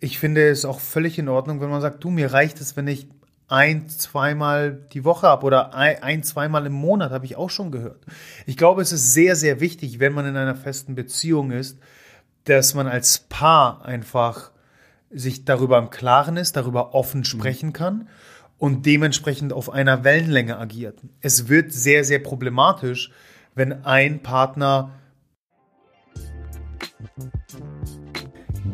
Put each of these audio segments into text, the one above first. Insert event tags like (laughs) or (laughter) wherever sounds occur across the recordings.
ich finde es auch völlig in Ordnung, wenn man sagt, du, mir reicht es, wenn ich ein, zweimal die Woche habe oder ein, ein zweimal im Monat, habe ich auch schon gehört. Ich glaube, es ist sehr, sehr wichtig, wenn man in einer festen Beziehung ist, dass man als Paar einfach sich darüber im Klaren ist, darüber offen sprechen kann und dementsprechend auf einer Wellenlänge agiert. Es wird sehr, sehr problematisch, wenn ein Partner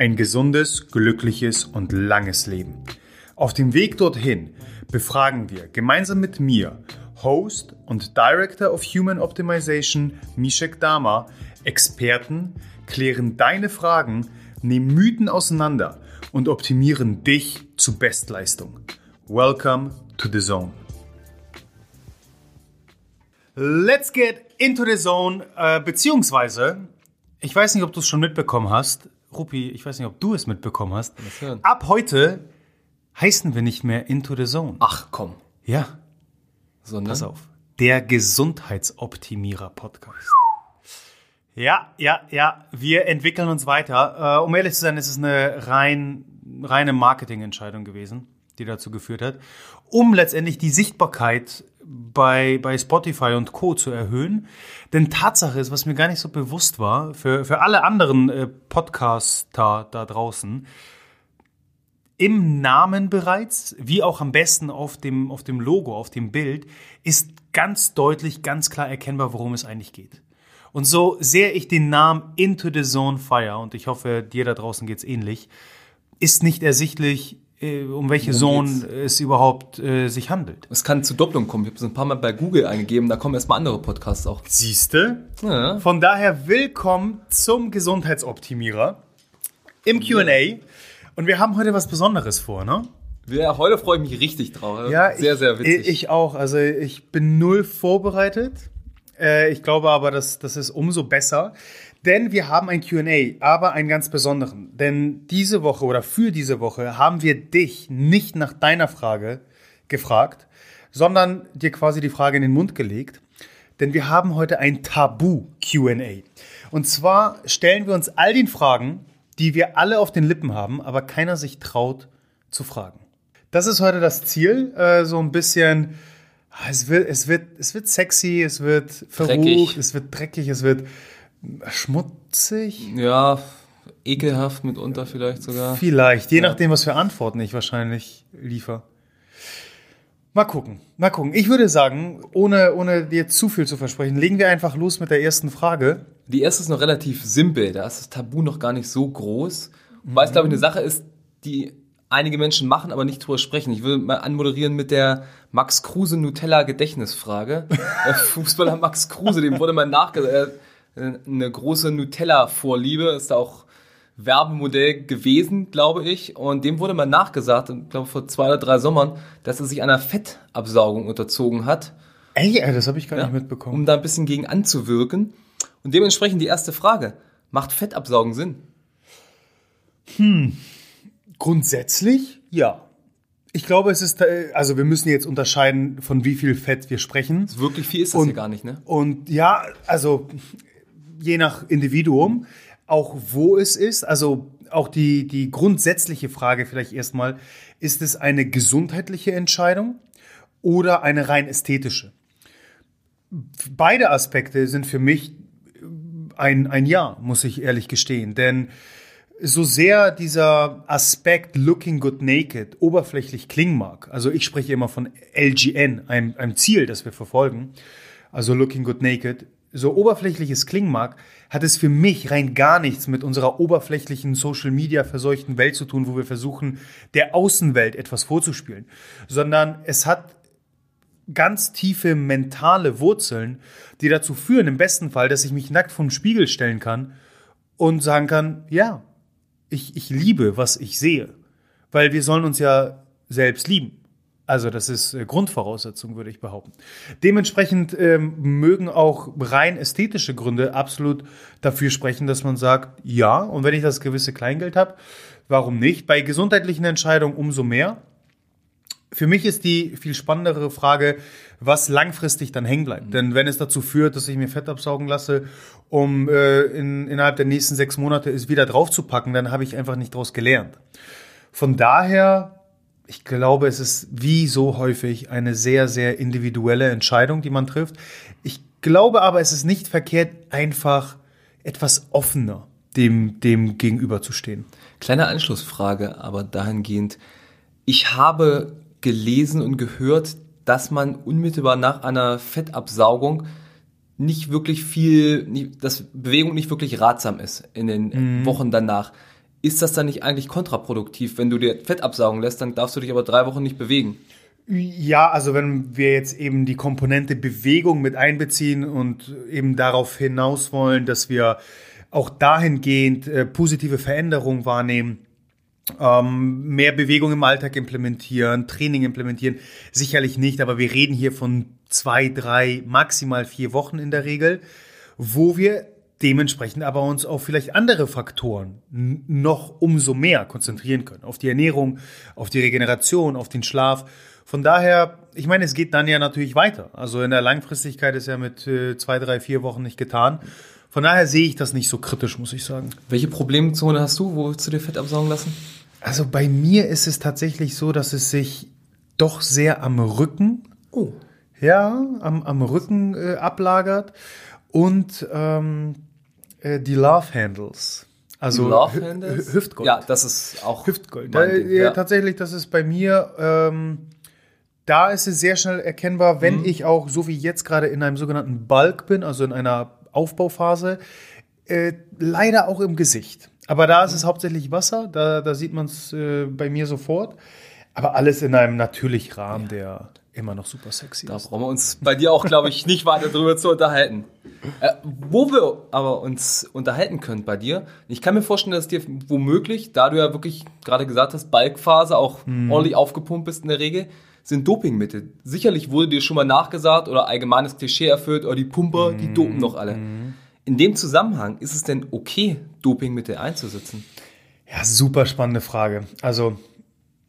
Ein gesundes, glückliches und langes Leben. Auf dem Weg dorthin befragen wir gemeinsam mit mir Host und Director of Human Optimization Mishek Dama, Experten, klären deine Fragen, nehmen Mythen auseinander und optimieren dich zu Bestleistung. Welcome to the Zone. Let's get into the zone, äh, beziehungsweise, ich weiß nicht, ob du es schon mitbekommen hast, Rupi, ich weiß nicht, ob du es mitbekommen hast. Ab heute heißen wir nicht mehr Into the Zone. Ach komm. Ja, Sondern? Pass auf. Der Gesundheitsoptimierer-Podcast. Ja, ja, ja. Wir entwickeln uns weiter. Äh, um ehrlich zu sein, ist es eine rein, reine Marketingentscheidung gewesen, die dazu geführt hat, um letztendlich die Sichtbarkeit bei, bei Spotify und Co. zu erhöhen. Denn Tatsache ist, was mir gar nicht so bewusst war, für, für alle anderen äh, Podcaster da draußen, im Namen bereits, wie auch am besten auf dem, auf dem Logo, auf dem Bild, ist ganz deutlich, ganz klar erkennbar, worum es eigentlich geht. Und so sehr ich den Namen Into the Zone feier, und ich hoffe, dir da draußen geht's ähnlich, ist nicht ersichtlich, um welche Zone es überhaupt äh, sich handelt. Es kann zu Doppelung kommen. Ich habe es ein paar Mal bei Google eingegeben, da kommen erstmal andere Podcasts auch. Siehste? Ja. Von daher willkommen zum Gesundheitsoptimierer im Q&A. Und wir haben heute was Besonderes vor, ne? Ja, heute freue ich mich richtig drauf. Ja, sehr, ich, sehr witzig. Ich auch. Also ich bin null vorbereitet. Äh, ich glaube aber, das, das ist umso besser. Denn wir haben ein QA, aber einen ganz besonderen. Denn diese Woche oder für diese Woche haben wir dich nicht nach deiner Frage gefragt, sondern dir quasi die Frage in den Mund gelegt. Denn wir haben heute ein Tabu-QA. Und zwar stellen wir uns all den Fragen, die wir alle auf den Lippen haben, aber keiner sich traut zu fragen. Das ist heute das Ziel, äh, so ein bisschen. ah, Es wird, es wird, es wird sexy, es wird verrucht, Dreckig. es wird dreckig, es wird schmutzig. ja, ekelhaft mitunter vielleicht sogar. Vielleicht, je nachdem, was für Antworten ich wahrscheinlich liefer. Mal gucken, mal gucken. Ich würde sagen, ohne, ohne dir zu viel zu versprechen, legen wir einfach los mit der ersten Frage. Die erste ist noch relativ simpel. Da ist das Tabu noch gar nicht so groß. Weil es, glaube ich, eine Sache ist, die einige Menschen machen, aber nicht drüber sprechen. Ich will mal anmoderieren mit der Max Kruse Nutella Gedächtnisfrage. (laughs) Der Fußballer Max Kruse, dem wurde mal nachgesagt, hat eine große Nutella-Vorliebe, ist da auch Werbemodell gewesen, glaube ich. Und dem wurde mal nachgesagt, ich glaube vor zwei oder drei Sommern, dass er sich einer Fettabsaugung unterzogen hat Ey, das habe ich gar ja, nicht mitbekommen. um da ein bisschen gegen anzuwirken. Und dementsprechend die erste Frage. Macht Fettabsaugen Sinn? Grundsätzlich, ja. Ich glaube, es ist, äh, also wir müssen jetzt unterscheiden, von wie viel Fett wir sprechen. Wirklich viel ist das Und- hier gar nicht, ne? Und ja, also je nach Individuum, auch wo es ist, also auch die, die grundsätzliche Frage vielleicht erstmal, ist es eine gesundheitliche Entscheidung oder eine rein ästhetische? Beide Aspekte sind für mich ein, ein Ja, muss ich ehrlich gestehen. Denn so sehr dieser Aspekt Looking Good Naked oberflächlich klingen mag, also ich spreche immer von LGN, einem, einem Ziel, das wir verfolgen, also Looking Good Naked, so oberflächlich es klingen mag, hat es für mich rein gar nichts mit unserer oberflächlichen Social Media verseuchten Welt zu tun, wo wir versuchen, der Außenwelt etwas vorzuspielen, sondern es hat ganz tiefe mentale Wurzeln, die dazu führen, im besten Fall, dass ich mich nackt vom Spiegel stellen kann und sagen kann, ja, ich, ich liebe, was ich sehe. Weil wir sollen uns ja selbst lieben. Also das ist äh, Grundvoraussetzung, würde ich behaupten. Dementsprechend ähm, mögen auch rein ästhetische Gründe absolut dafür sprechen, dass man sagt, ja, und wenn ich das gewisse Kleingeld habe, warum nicht? Bei gesundheitlichen Entscheidungen umso mehr. Für mich ist die viel spannendere Frage, was langfristig dann hängen bleibt. Mhm. Denn wenn es dazu führt, dass ich mir Fett absaugen lasse, um äh, in, innerhalb der nächsten sechs Monate es wieder draufzupacken, dann habe ich einfach nicht daraus gelernt. Von daher ich glaube, es ist wie so häufig eine sehr, sehr individuelle Entscheidung, die man trifft. Ich glaube aber, es ist nicht verkehrt, einfach etwas offener dem, dem gegenüberzustehen. Kleine Anschlussfrage, aber dahingehend. Ich habe gelesen und gehört, dass man unmittelbar nach einer Fettabsaugung nicht wirklich viel, dass Bewegung nicht wirklich ratsam ist in den mhm. Wochen danach ist das dann nicht eigentlich kontraproduktiv? Wenn du dir Fett absaugen lässt, dann darfst du dich aber drei Wochen nicht bewegen. Ja, also wenn wir jetzt eben die Komponente Bewegung mit einbeziehen und eben darauf hinaus wollen, dass wir auch dahingehend äh, positive Veränderungen wahrnehmen, ähm, mehr Bewegung im Alltag implementieren, Training implementieren, sicherlich nicht, aber wir reden hier von zwei, drei, maximal vier Wochen in der Regel, wo wir dementsprechend aber uns auf vielleicht andere Faktoren noch umso mehr konzentrieren können. Auf die Ernährung, auf die Regeneration, auf den Schlaf. Von daher, ich meine, es geht dann ja natürlich weiter. Also in der Langfristigkeit ist ja mit äh, zwei, drei, vier Wochen nicht getan. Von daher sehe ich das nicht so kritisch, muss ich sagen. Welche Problemzone hast du? Wo willst du dir Fett absaugen lassen? Also bei mir ist es tatsächlich so, dass es sich doch sehr am Rücken, oh. ja, am, am Rücken äh, ablagert und ähm, äh, die Love Handles. Also Love Handles? Hüftgold. Ja, das ist auch Hüftgold. Da, ja. Tatsächlich, das ist bei mir. Ähm, da ist es sehr schnell erkennbar, wenn mhm. ich auch, so wie jetzt gerade in einem sogenannten Bulk bin, also in einer Aufbauphase, äh, leider auch im Gesicht. Aber da ist es hauptsächlich Wasser, da, da sieht man es äh, bei mir sofort. Aber alles in einem natürlichen Rahmen, ja. der immer noch super sexy da brauchen wir uns bei dir auch, glaube ich, nicht weiter drüber zu unterhalten. Äh, wo wir aber uns unterhalten können bei dir, ich kann mir vorstellen, dass dir womöglich, da du ja wirklich gerade gesagt hast, Balkphase auch mhm. ordentlich aufgepumpt bist in der Regel, sind Dopingmittel. Sicherlich wurde dir schon mal nachgesagt oder allgemeines Klischee erfüllt, oder oh, die Pumper, mhm. die dopen noch alle. Mhm. In dem Zusammenhang, ist es denn okay, Dopingmittel einzusetzen? Ja, super spannende Frage. Also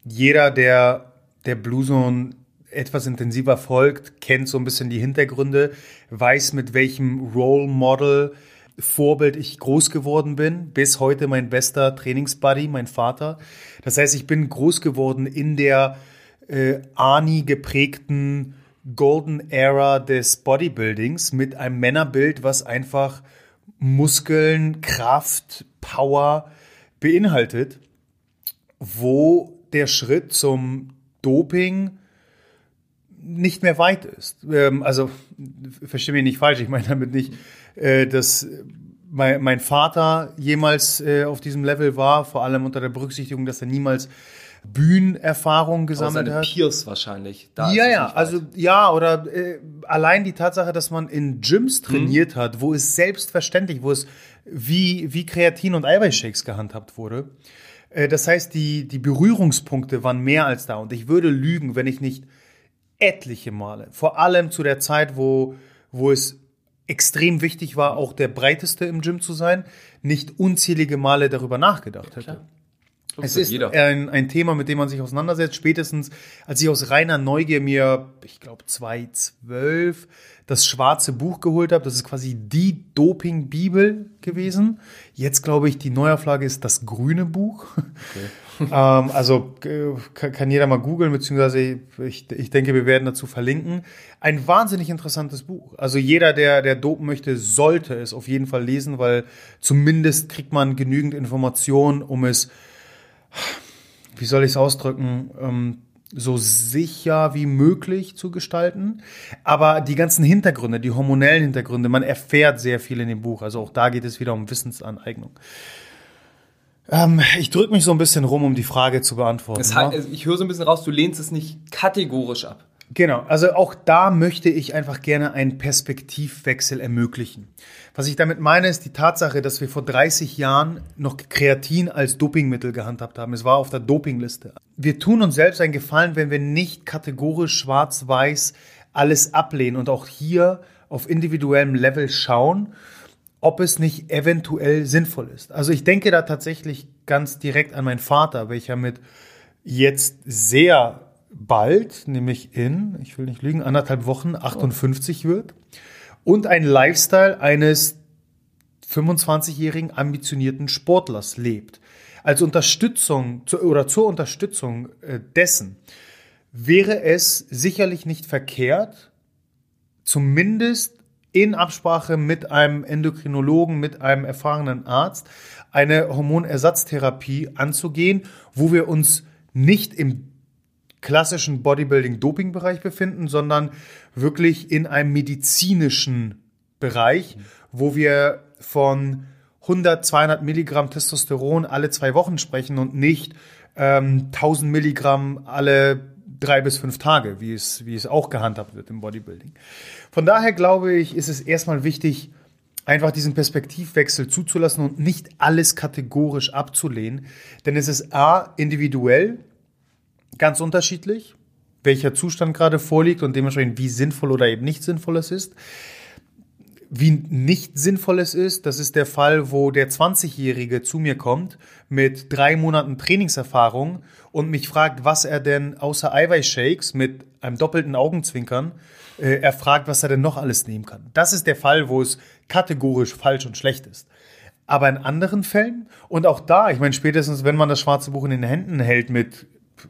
jeder, der der Blue Zone etwas intensiver folgt, kennt so ein bisschen die Hintergründe, weiß mit welchem Role Model Vorbild ich groß geworden bin. Bis heute mein bester Trainingsbuddy, mein Vater. Das heißt, ich bin groß geworden in der äh, Ani geprägten Golden Era des Bodybuildings mit einem Männerbild, was einfach Muskeln, Kraft, Power beinhaltet, wo der Schritt zum Doping nicht mehr weit ist. Ähm, also, verstehe mich nicht falsch, ich meine damit nicht, äh, dass mein, mein Vater jemals äh, auf diesem Level war, vor allem unter der Berücksichtigung, dass er niemals Bühnenerfahrung gesammelt seine hat. Peers wahrscheinlich. Da ja, ja, also ja, oder äh, allein die Tatsache, dass man in Gyms trainiert mhm. hat, wo es selbstverständlich, wo es wie, wie Kreatin und Eiweißshakes gehandhabt wurde. Äh, das heißt, die, die Berührungspunkte waren mehr als da. Und ich würde lügen, wenn ich nicht etliche Male, vor allem zu der Zeit, wo, wo es extrem wichtig war, auch der breiteste im Gym zu sein, nicht unzählige Male darüber nachgedacht hätte. Ja, es ist ein, ein, Thema, mit dem man sich auseinandersetzt. Spätestens, als ich aus reiner Neugier mir, ich glaube, 2012 das schwarze Buch geholt habe. Das ist quasi die Doping-Bibel gewesen. Jetzt glaube ich, die Neuauflage ist das grüne Buch. Okay. Ähm, also äh, kann jeder mal googeln, beziehungsweise ich, ich denke, wir werden dazu verlinken. Ein wahnsinnig interessantes Buch. Also jeder, der, der dopen möchte, sollte es auf jeden Fall lesen, weil zumindest kriegt man genügend Informationen, um es, wie soll ich es ausdrücken, ähm, so sicher wie möglich zu gestalten. Aber die ganzen Hintergründe, die hormonellen Hintergründe, man erfährt sehr viel in dem Buch. Also auch da geht es wieder um Wissensaneignung. Ähm, ich drücke mich so ein bisschen rum, um die Frage zu beantworten. Das heißt, ich höre so ein bisschen raus, du lehnst es nicht kategorisch ab. Genau, also auch da möchte ich einfach gerne einen Perspektivwechsel ermöglichen. Was ich damit meine, ist die Tatsache, dass wir vor 30 Jahren noch Kreatin als Dopingmittel gehandhabt haben. Es war auf der Dopingliste. Wir tun uns selbst einen Gefallen, wenn wir nicht kategorisch schwarz-weiß alles ablehnen und auch hier auf individuellem Level schauen, ob es nicht eventuell sinnvoll ist. Also ich denke da tatsächlich ganz direkt an meinen Vater, welcher mit jetzt sehr bald, nämlich in, ich will nicht lügen, anderthalb Wochen 58 wird und ein Lifestyle eines 25-jährigen ambitionierten Sportlers lebt. Als Unterstützung oder zur Unterstützung äh, dessen wäre es sicherlich nicht verkehrt, zumindest in Absprache mit einem Endokrinologen, mit einem erfahrenen Arzt, eine Hormonersatztherapie anzugehen, wo wir uns nicht im klassischen Bodybuilding-Doping-Bereich befinden, sondern wirklich in einem medizinischen Bereich, wo wir von 100, 200 Milligramm Testosteron alle zwei Wochen sprechen und nicht ähm, 1000 Milligramm alle drei bis fünf Tage, wie es, wie es auch gehandhabt wird im Bodybuilding. Von daher glaube ich, ist es erstmal wichtig, einfach diesen Perspektivwechsel zuzulassen und nicht alles kategorisch abzulehnen, denn es ist a individuell ganz unterschiedlich, welcher Zustand gerade vorliegt und dementsprechend wie sinnvoll oder eben nicht sinnvoll es ist. Wie nicht sinnvoll es ist, das ist der Fall, wo der 20-Jährige zu mir kommt mit drei Monaten Trainingserfahrung und mich fragt, was er denn außer Eiweißshakes mit einem doppelten Augenzwinkern, äh, er fragt, was er denn noch alles nehmen kann. Das ist der Fall, wo es kategorisch falsch und schlecht ist. Aber in anderen Fällen, und auch da, ich meine, spätestens wenn man das schwarze Buch in den Händen hält mit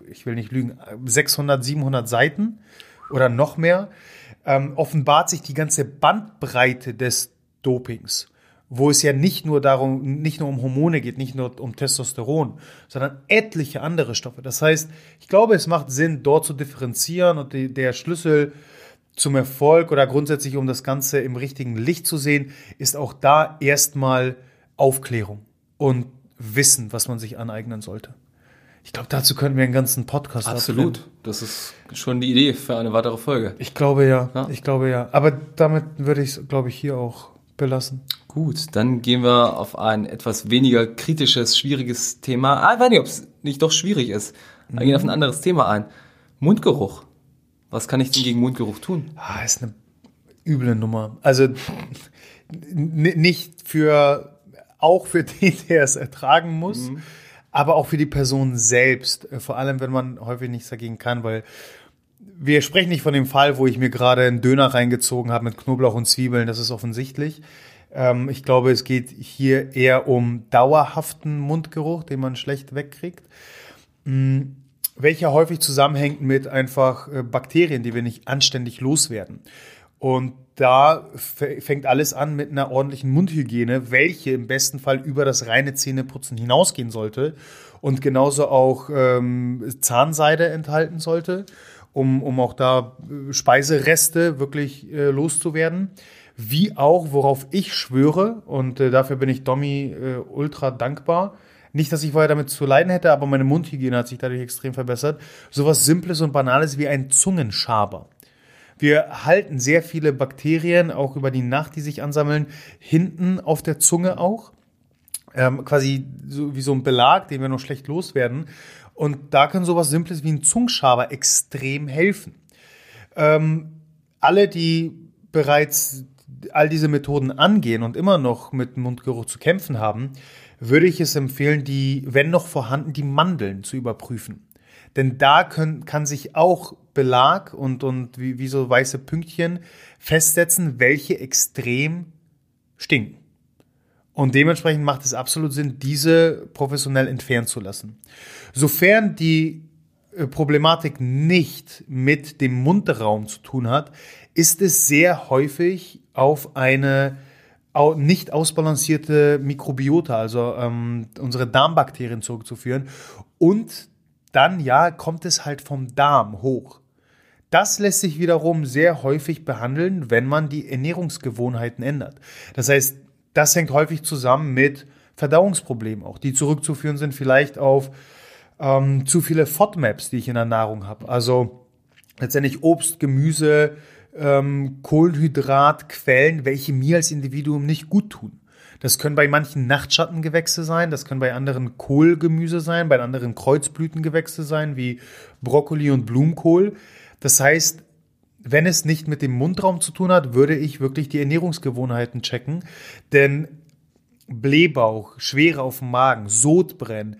ich will nicht lügen, 600, 700 Seiten oder noch mehr, ähm, offenbart sich die ganze Bandbreite des Dopings, wo es ja nicht nur darum, nicht nur um Hormone geht, nicht nur um Testosteron, sondern etliche andere Stoffe. Das heißt, ich glaube, es macht Sinn, dort zu differenzieren und die, der Schlüssel zum Erfolg oder grundsätzlich um das Ganze im richtigen Licht zu sehen, ist auch da erstmal Aufklärung und Wissen, was man sich aneignen sollte. Ich glaube, dazu könnten wir einen ganzen Podcast Absolut. Abnehmen. Das ist schon die Idee für eine weitere Folge. Ich glaube ja. ja. Ich glaube ja. Aber damit würde ich es, glaube ich, hier auch belassen. Gut, dann gehen wir auf ein etwas weniger kritisches, schwieriges Thema. Ah, ich weiß nicht, ob es nicht doch schwierig ist. Wir mhm. gehen auf ein anderes Thema ein. Mundgeruch. Was kann ich denn gegen Mundgeruch tun? Ah, ist eine üble Nummer. Also nicht für, auch für (laughs) den, der es ertragen muss. Mhm aber auch für die Person selbst, äh, vor allem wenn man häufig nichts dagegen kann, weil wir sprechen nicht von dem Fall, wo ich mir gerade einen Döner reingezogen habe mit Knoblauch und Zwiebeln, das ist offensichtlich. Ähm, ich glaube, es geht hier eher um dauerhaften Mundgeruch, den man schlecht wegkriegt, mm, welcher häufig zusammenhängt mit einfach äh, Bakterien, die wir nicht anständig loswerden. Und da fängt alles an mit einer ordentlichen Mundhygiene, welche im besten Fall über das reine Zähneputzen hinausgehen sollte und genauso auch ähm, Zahnseide enthalten sollte, um, um auch da äh, Speisereste wirklich äh, loszuwerden. Wie auch, worauf ich schwöre, und äh, dafür bin ich Domi äh, ultra dankbar. Nicht, dass ich vorher damit zu leiden hätte, aber meine Mundhygiene hat sich dadurch extrem verbessert. Sowas Simples und Banales wie ein Zungenschaber. Wir halten sehr viele Bakterien, auch über die Nacht, die sich ansammeln, hinten auf der Zunge auch. Ähm, quasi so, wie so ein Belag, den wir noch schlecht loswerden. Und da kann sowas Simples wie ein Zungenschaber extrem helfen. Ähm, alle, die bereits all diese Methoden angehen und immer noch mit Mundgeruch zu kämpfen haben, würde ich es empfehlen, die, wenn noch vorhanden, die Mandeln zu überprüfen. Denn da können, kann sich auch Belag und, und wie, wie so weiße Pünktchen festsetzen, welche extrem stinken. Und dementsprechend macht es absolut Sinn, diese professionell entfernen zu lassen. Sofern die äh, Problematik nicht mit dem Mundraum zu tun hat, ist es sehr häufig auf eine nicht ausbalancierte Mikrobiota, also ähm, unsere Darmbakterien zurückzuführen. Und dann ja, kommt es halt vom Darm hoch. Das lässt sich wiederum sehr häufig behandeln, wenn man die Ernährungsgewohnheiten ändert. Das heißt, das hängt häufig zusammen mit Verdauungsproblemen auch, die zurückzuführen sind vielleicht auf ähm, zu viele FODMAPs, die ich in der Nahrung habe. Also letztendlich Obst, Gemüse, ähm, Kohlenhydratquellen, welche mir als Individuum nicht gut tun. Das können bei manchen Nachtschattengewächse sein, das können bei anderen Kohlgemüse sein, bei anderen Kreuzblütengewächse sein, wie Brokkoli und Blumenkohl. Das heißt, wenn es nicht mit dem Mundraum zu tun hat, würde ich wirklich die Ernährungsgewohnheiten checken. Denn Blähbauch, Schwere auf dem Magen, Sodbrennen,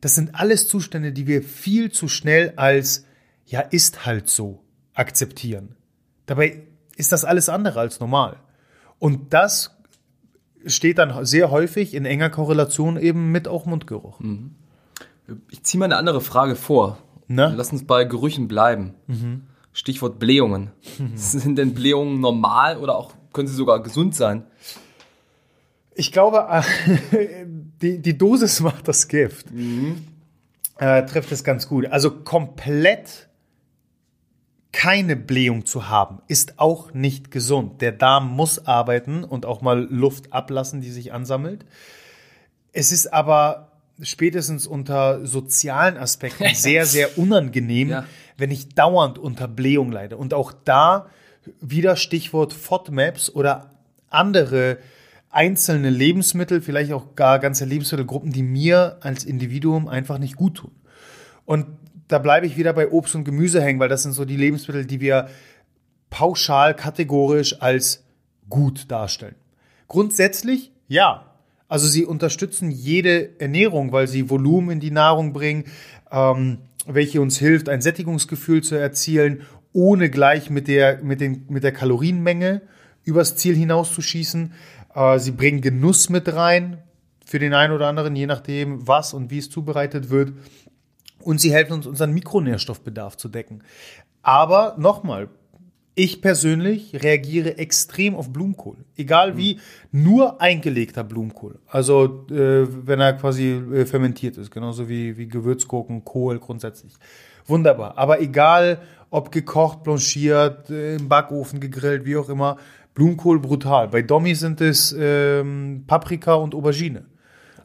das sind alles Zustände, die wir viel zu schnell als, ja, ist halt so akzeptieren. Dabei ist das alles andere als normal. Und das steht dann sehr häufig in enger Korrelation eben mit auch Mundgeruch. Mhm. Ich ziehe mal eine andere Frage vor. Na? Lass uns bei Gerüchen bleiben. Stichwort Blähungen. (laughs) Sind denn Blähungen normal oder auch können sie sogar gesund sein? Ich glaube, (laughs) die, die Dosis macht das Gift. Äh, trifft es ganz gut. Also komplett keine Blähung zu haben, ist auch nicht gesund. Der Darm muss arbeiten und auch mal Luft ablassen, die sich ansammelt. Es ist aber spätestens unter sozialen Aspekten (laughs) sehr, sehr unangenehm, Ja. wenn ich dauernd unter Blähung leide. Und auch da wieder Stichwort FODMAPs oder andere einzelne Lebensmittel, vielleicht auch gar ganze Lebensmittelgruppen, die mir als Individuum einfach nicht gut tun. Und da bleibe ich wieder bei Obst und Gemüse hängen, weil das sind so die Lebensmittel, die wir pauschal kategorisch als gut darstellen. Grundsätzlich ja. Also sie unterstützen jede Ernährung, weil sie Volumen in die Nahrung bringen, ähm, welche uns hilft, ein Sättigungsgefühl zu erzielen, ohne gleich mit der, mit den, mit der Kalorienmenge übers Ziel hinauszuschießen. Äh, sie bringen Genuss mit rein für den einen oder anderen, je nachdem, was und wie es zubereitet wird. Und sie helfen uns, unseren Mikronährstoffbedarf zu decken. Aber nochmal, ich persönlich reagiere extrem auf Blumenkohl. Egal wie, nur eingelegter Blumenkohl. Also äh, wenn er quasi äh, fermentiert ist, genauso wie, wie Gewürzgurken, Kohl grundsätzlich. Wunderbar. Aber egal, ob gekocht, blanchiert, äh, im Backofen gegrillt, wie auch immer, Blumenkohl brutal. Bei Domi sind es ähm, Paprika und Aubergine.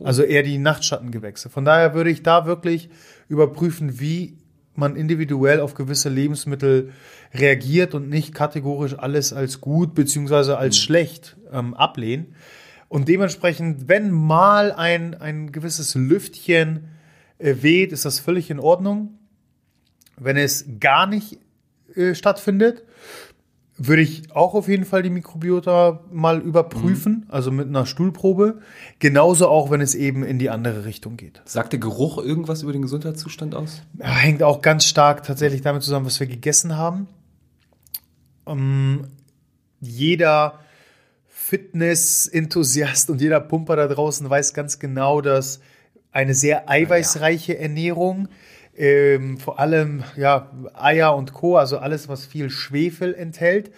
Also eher die Nachtschattengewächse. Von daher würde ich da wirklich überprüfen, wie man individuell auf gewisse Lebensmittel reagiert und nicht kategorisch alles als gut beziehungsweise als schlecht ähm, ablehnen. Und dementsprechend, wenn mal ein, ein gewisses Lüftchen äh, weht, ist das völlig in Ordnung. Wenn es gar nicht äh, stattfindet, würde ich auch auf jeden Fall die Mikrobiota mal überprüfen, also mit einer Stuhlprobe. Genauso auch, wenn es eben in die andere Richtung geht. Sagt der Geruch irgendwas über den Gesundheitszustand aus? Hängt auch ganz stark tatsächlich damit zusammen, was wir gegessen haben. Ähm, jeder Fitness-Enthusiast und jeder Pumper da draußen weiß ganz genau, dass eine sehr eiweißreiche Ernährung, ähm, vor allem ja, Eier und Co., also alles, was viel Schwefel enthält,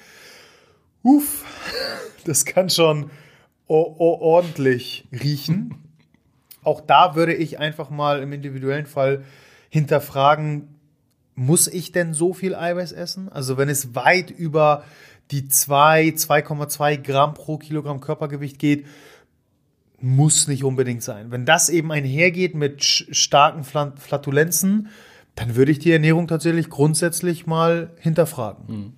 uff, (laughs) das kann schon ordentlich riechen. Auch da würde ich einfach mal im individuellen Fall hinterfragen, muss ich denn so viel Eiweiß essen? Also wenn es weit über die 2, 2,2 Gramm pro Kilogramm Körpergewicht geht, muss nicht unbedingt sein. Wenn das eben einhergeht mit starken Flatulenzen, dann würde ich die Ernährung tatsächlich grundsätzlich mal hinterfragen.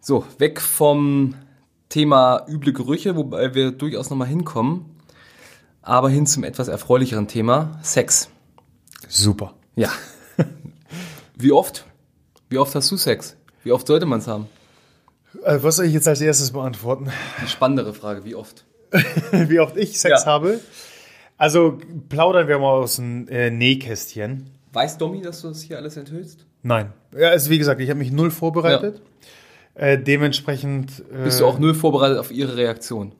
So, weg vom Thema üble Gerüche, wobei wir durchaus nochmal hinkommen, aber hin zum etwas erfreulicheren Thema, Sex. Super. Ja. (laughs) Wie oft? Wie oft hast du Sex? Wie oft sollte man es haben? Äh, was soll ich jetzt als erstes beantworten? Die spannendere Frage, wie oft? (laughs) Wie oft ich Sex Ja. habe? Also plaudern wir mal aus dem äh, Nähkästchen. Weiß Domi, dass du das hier alles enthüllst? Nein. Ja, also wie gesagt, ich habe mich null vorbereitet. Äh, dementsprechend. Äh, Bist du auch null vorbereitet auf ihre Reaktion?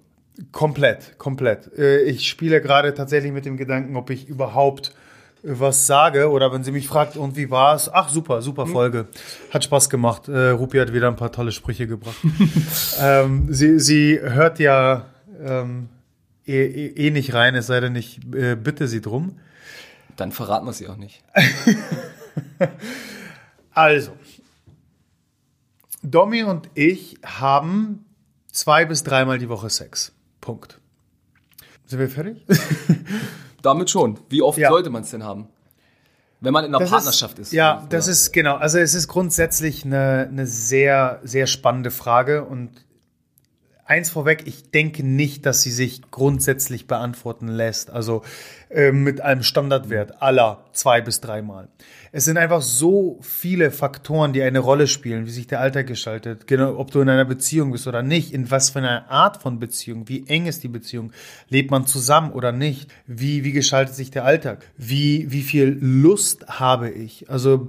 Komplett, komplett. Äh, ich spiele gerade tatsächlich mit dem Gedanken, ob ich überhaupt äh, was sage oder wenn sie mich fragt, und wie war's? Ach, super, super Folge. Hat Spaß gemacht. Äh, Rupi hat wieder ein paar tolle Sprüche gebracht. (laughs) ähm, sie, sie hört ja ähm, eh, eh, eh nicht rein, es sei denn, ich äh, bitte sie drum. Dann verraten wir sie auch nicht. (laughs) Also, Domi und ich haben zwei bis dreimal die Woche Sex. Punkt. Sind wir fertig? (laughs) Damit schon. Wie oft Ja. sollte man es denn haben? Wenn man in einer Das Partnerschaft ist, ist. Ja, Oder- das ist genau. Also es ist grundsätzlich eine, eine sehr, sehr spannende Frage und eins vorweg, ich denke nicht, dass sie sich grundsätzlich beantworten lässt. Also äh, mit einem Standardwert aller zwei bis dreimal. Es sind einfach so viele Faktoren, die eine Rolle spielen, wie sich der Alltag gestaltet, genau, ob du in einer Beziehung bist oder nicht, in was für einer Art von Beziehung, wie eng ist die Beziehung, lebt man zusammen oder nicht, wie, wie gestaltet sich der Alltag, wie, wie viel Lust habe ich, also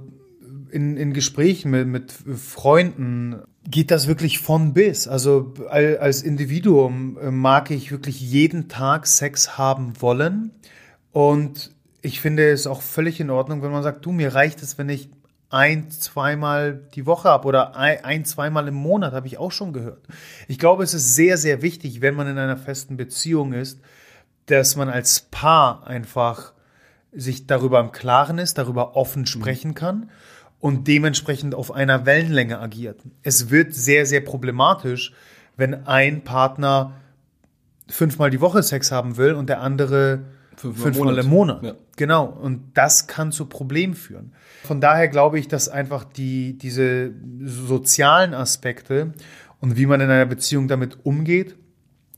in, in Gesprächen mit, mit Freunden geht das wirklich von bis. Also al- als Individuum äh, mag ich wirklich jeden Tag Sex haben wollen. Und ich finde es auch völlig in Ordnung, wenn man sagt, du, mir reicht es, wenn ich ein, zweimal die Woche habe oder ein, ein zweimal im Monat, habe ich auch schon gehört. Ich glaube, es ist sehr, sehr wichtig, wenn man in einer festen Beziehung ist, dass man als Paar einfach sich darüber im Klaren ist, darüber offen sprechen kann und dementsprechend auf einer Wellenlänge agiert. Es wird sehr, sehr problematisch, wenn ein Partner fünfmal die Woche Sex haben will und der andere Fünfmal fünfmal, im im Monat. Monat. Ja. Genau. Und das kann zu Problemen führen. Von daher glaube ich, dass einfach die, diese sozialen Aspekte und wie man in einer Beziehung damit umgeht,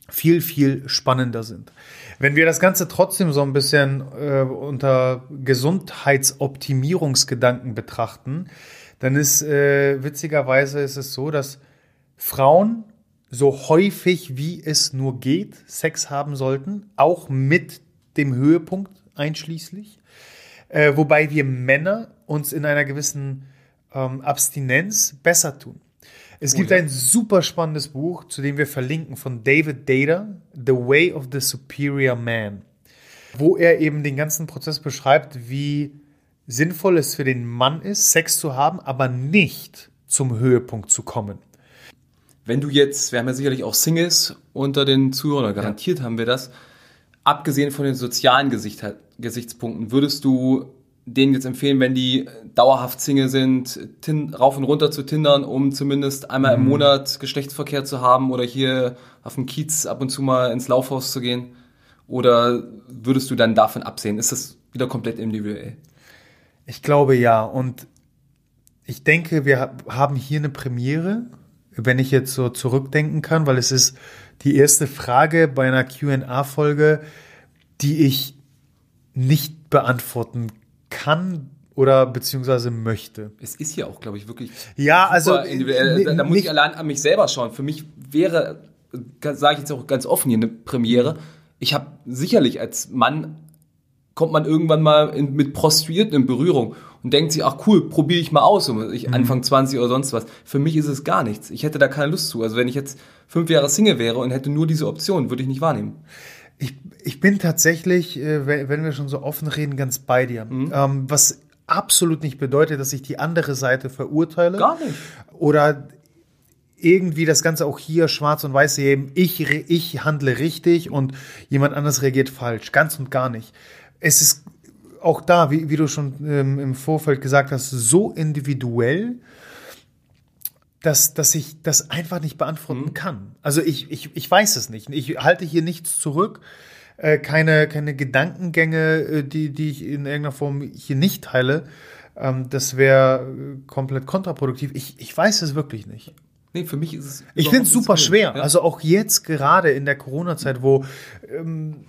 viel, viel spannender sind. Wenn wir das Ganze trotzdem so ein bisschen äh, unter Gesundheitsoptimierungsgedanken betrachten, dann ist äh, witzigerweise ist es so, dass Frauen so häufig wie es nur geht Sex haben sollten, auch mit dem Höhepunkt einschließlich, äh, wobei wir Männer uns in einer gewissen ähm, Abstinenz besser tun. Es gibt ja. ein super spannendes Buch, zu dem wir verlinken, von David Data, The Way of the Superior Man, wo er eben den ganzen Prozess beschreibt, wie sinnvoll es für den Mann ist, Sex zu haben, aber nicht zum Höhepunkt zu kommen. Wenn du jetzt, wir haben ja sicherlich auch Singles unter den Zuhörern, garantiert haben wir das, abgesehen von den sozialen Gesicht, Gesichtspunkten, würdest du denen jetzt empfehlen, wenn die dauerhaft Single sind, rauf und runter zu tindern, um zumindest einmal Mhm. im Monat Geschlechtsverkehr zu haben oder hier auf dem Kiez ab und zu mal ins Laufhaus zu gehen? Oder würdest du dann davon absehen? Ist das wieder komplett individuell? Ich glaube ja. Und ich denke, wir ha- haben hier eine Premiere, wenn ich jetzt so zurückdenken kann, weil es ist die erste Frage bei einer QA-Folge, die ich nicht beantworten kann oder beziehungsweise möchte. Es ist hier auch, glaube ich, wirklich Ja, also, individuell. äh, Da, da muss ich allein an mich selber schauen. Für mich wäre, sage ich jetzt auch ganz offen hier, eine Premiere. Ich habe sicherlich als Mann kommt man irgendwann mal in, mit Prostituierten in Berührung und denkt sich, ach cool, probiere ich mal aus, um Mhm. ich Anfang 20 oder sonst was. Für mich ist es gar nichts. Ich hätte da keine Lust zu. Also wenn ich jetzt fünf Jahre Single wäre und hätte nur diese Option, würde ich nicht wahrnehmen. Ich, ich bin tatsächlich, äh, wenn wir schon so offen reden, ganz bei dir. Ähm, was absolut nicht bedeutet, dass ich die andere Seite verurteile. Gar nicht. Oder irgendwie das Ganze auch hier schwarz und weiß sehen, ich, ich handle richtig und jemand anders reagiert falsch. Ganz und gar nicht. Es ist auch da, wie, wie du schon ähm, im Vorfeld gesagt hast, so individuell, dass, dass ich das einfach nicht beantworten kann. Also ich, ich, ich weiß es nicht. Ich halte hier nichts zurück. Äh, keine, keine Gedankengänge, äh, die, die ich in irgendeiner Form hier nicht teile. Ähm, das wäre äh, komplett kontraproduktiv. Ich, ich weiß es wirklich nicht. Nee, für mich ist es. Ich finde es super schwer. Ja. Also auch jetzt gerade in der Corona-Zeit, wo ähm,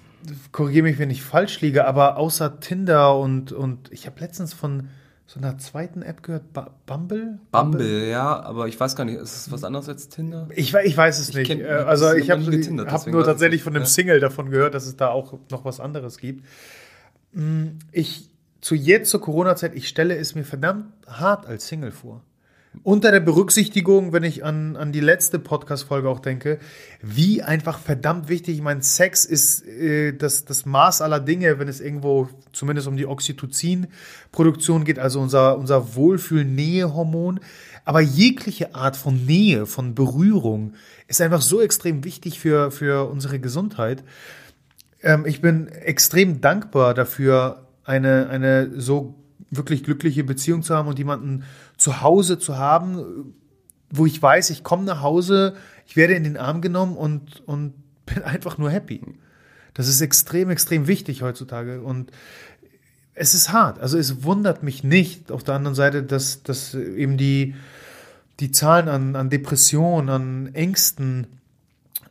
korrigiere mich, wenn ich falsch liege, aber außer Tinder und, und ich habe letztens von so einer zweiten App gehört, ba Bumble? Bumble, ja, aber ich weiß gar nicht, ist es was anderes als Tinder? Ich, ich weiß es nicht. kenn- Äh, also ich habe hab nur ich tatsächlich von einem Ja. Single davon gehört, dass es da auch noch was anderes gibt. Mm, Ich zu jetzt zur Corona-Zeit, ich stelle es mir verdammt hart als Single vor. Unter der Berücksichtigung, wenn ich an, an die letzte Podcast-Folge auch denke, wie einfach verdammt wichtig, ich meine, Sex ist äh, das, das Maß aller Dinge, wenn es irgendwo zumindest um die Oxytocin-Produktion geht, also unser, unser Wohlfühl-Nähe-Hormon. Aber jegliche Art von Nähe, von Berührung ist einfach so extrem wichtig für, für unsere Gesundheit. Ähm, ich bin extrem dankbar dafür, eine, eine so wirklich glückliche Beziehung zu haben und jemanden zu Hause zu haben, wo ich weiß, ich komme nach Hause, ich werde in den Arm genommen und, und (laughs) bin einfach nur happy. Das ist extrem, extrem wichtig heutzutage. Und es ist hart. Also es wundert mich nicht auf der anderen Seite, dass, dass eben die, die Zahlen an, an Depressionen, an Ängsten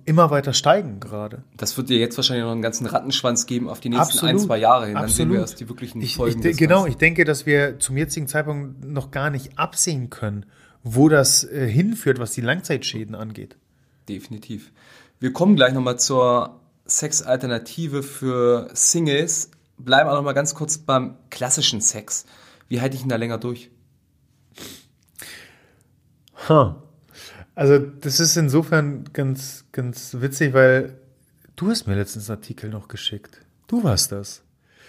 immer weiter steigen gerade. Das wird dir jetzt wahrscheinlich noch einen ganzen Rattenschwanz geben auf die nächsten Absolut. ein, zwei Jahre hin. Dann Absolut. sehen wir erst die wirklichen Ich, Folgen. ich, des genau, Ganzen. ich denke, dass wir zum jetzigen Zeitpunkt noch gar nicht absehen können, wo das äh, hinführt, was die Langzeitschäden angeht. Definitiv. Wir kommen gleich nochmal zur Sexalternative für Singles. Bleiben aber noch mal ganz kurz beim klassischen Sex. Wie halte ich ihn da länger durch? Huh. Also das ist insofern ganz, ganz witzig, weil du hast mir letztens einen Artikel noch geschickt. Du warst das.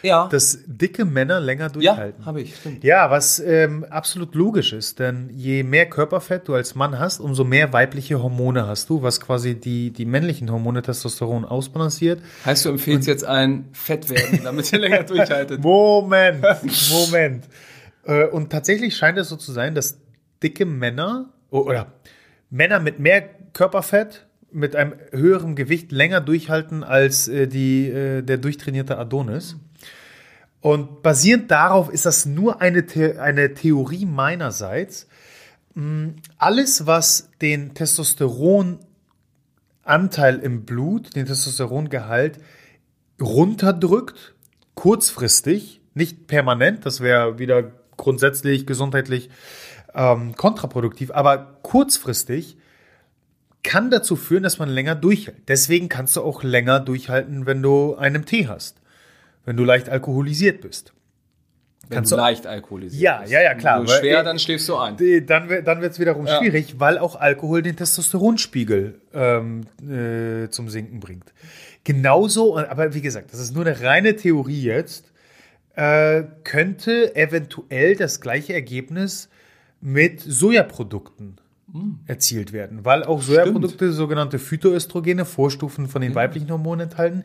Ja, Dass dicke Männer länger ja durchhalten. habe ich. Stimmt. Ja, was ähm, absolut logisch ist, denn je mehr Körperfett du als Mann hast, umso mehr weibliche Hormone hast du, was quasi die, die männlichen Hormone Testosteron ausbalanciert. Heißt, du empfehlst jetzt ein Fett werden, damit ihr länger durchhaltet? (laughs) Moment, Moment. Äh, Und tatsächlich scheint es so zu sein, dass dicke Männer oder Männer mit mehr Körperfett, mit einem höheren Gewicht länger durchhalten als äh, die, äh, der durchtrainierte Adonis. Und basierend darauf ist das nur eine, The eine Theorie meinerseits. Mm, Alles, was den Testosteronanteil im Blut, den Testosterongehalt runterdrückt, kurzfristig, nicht permanent, das wäre wieder grundsätzlich gesundheitlich ähm, kontraproduktiv, aber kurzfristig kann dazu führen, dass man länger durchhält. Deswegen kannst du auch länger durchhalten, wenn du einen Tee hast, wenn du leicht alkoholisiert bist. Wenn Kannst du leicht alkoholisiert Ja, bist. ja, ja, klar, Wenn du schwer, dann schläfst du ein. Dann, dann wird es wiederum Ja. schwierig, weil auch Alkohol den Testosteronspiegel ähm, äh, zum Sinken bringt. Genauso, aber wie gesagt, das ist nur eine reine Theorie jetzt, äh, könnte eventuell das gleiche Ergebnis mit Sojaprodukten erzielt werden, weil auch Sojaprodukte sogenannte Phytoöstrogene, Vorstufen von den weiblichen Hormonen enthalten,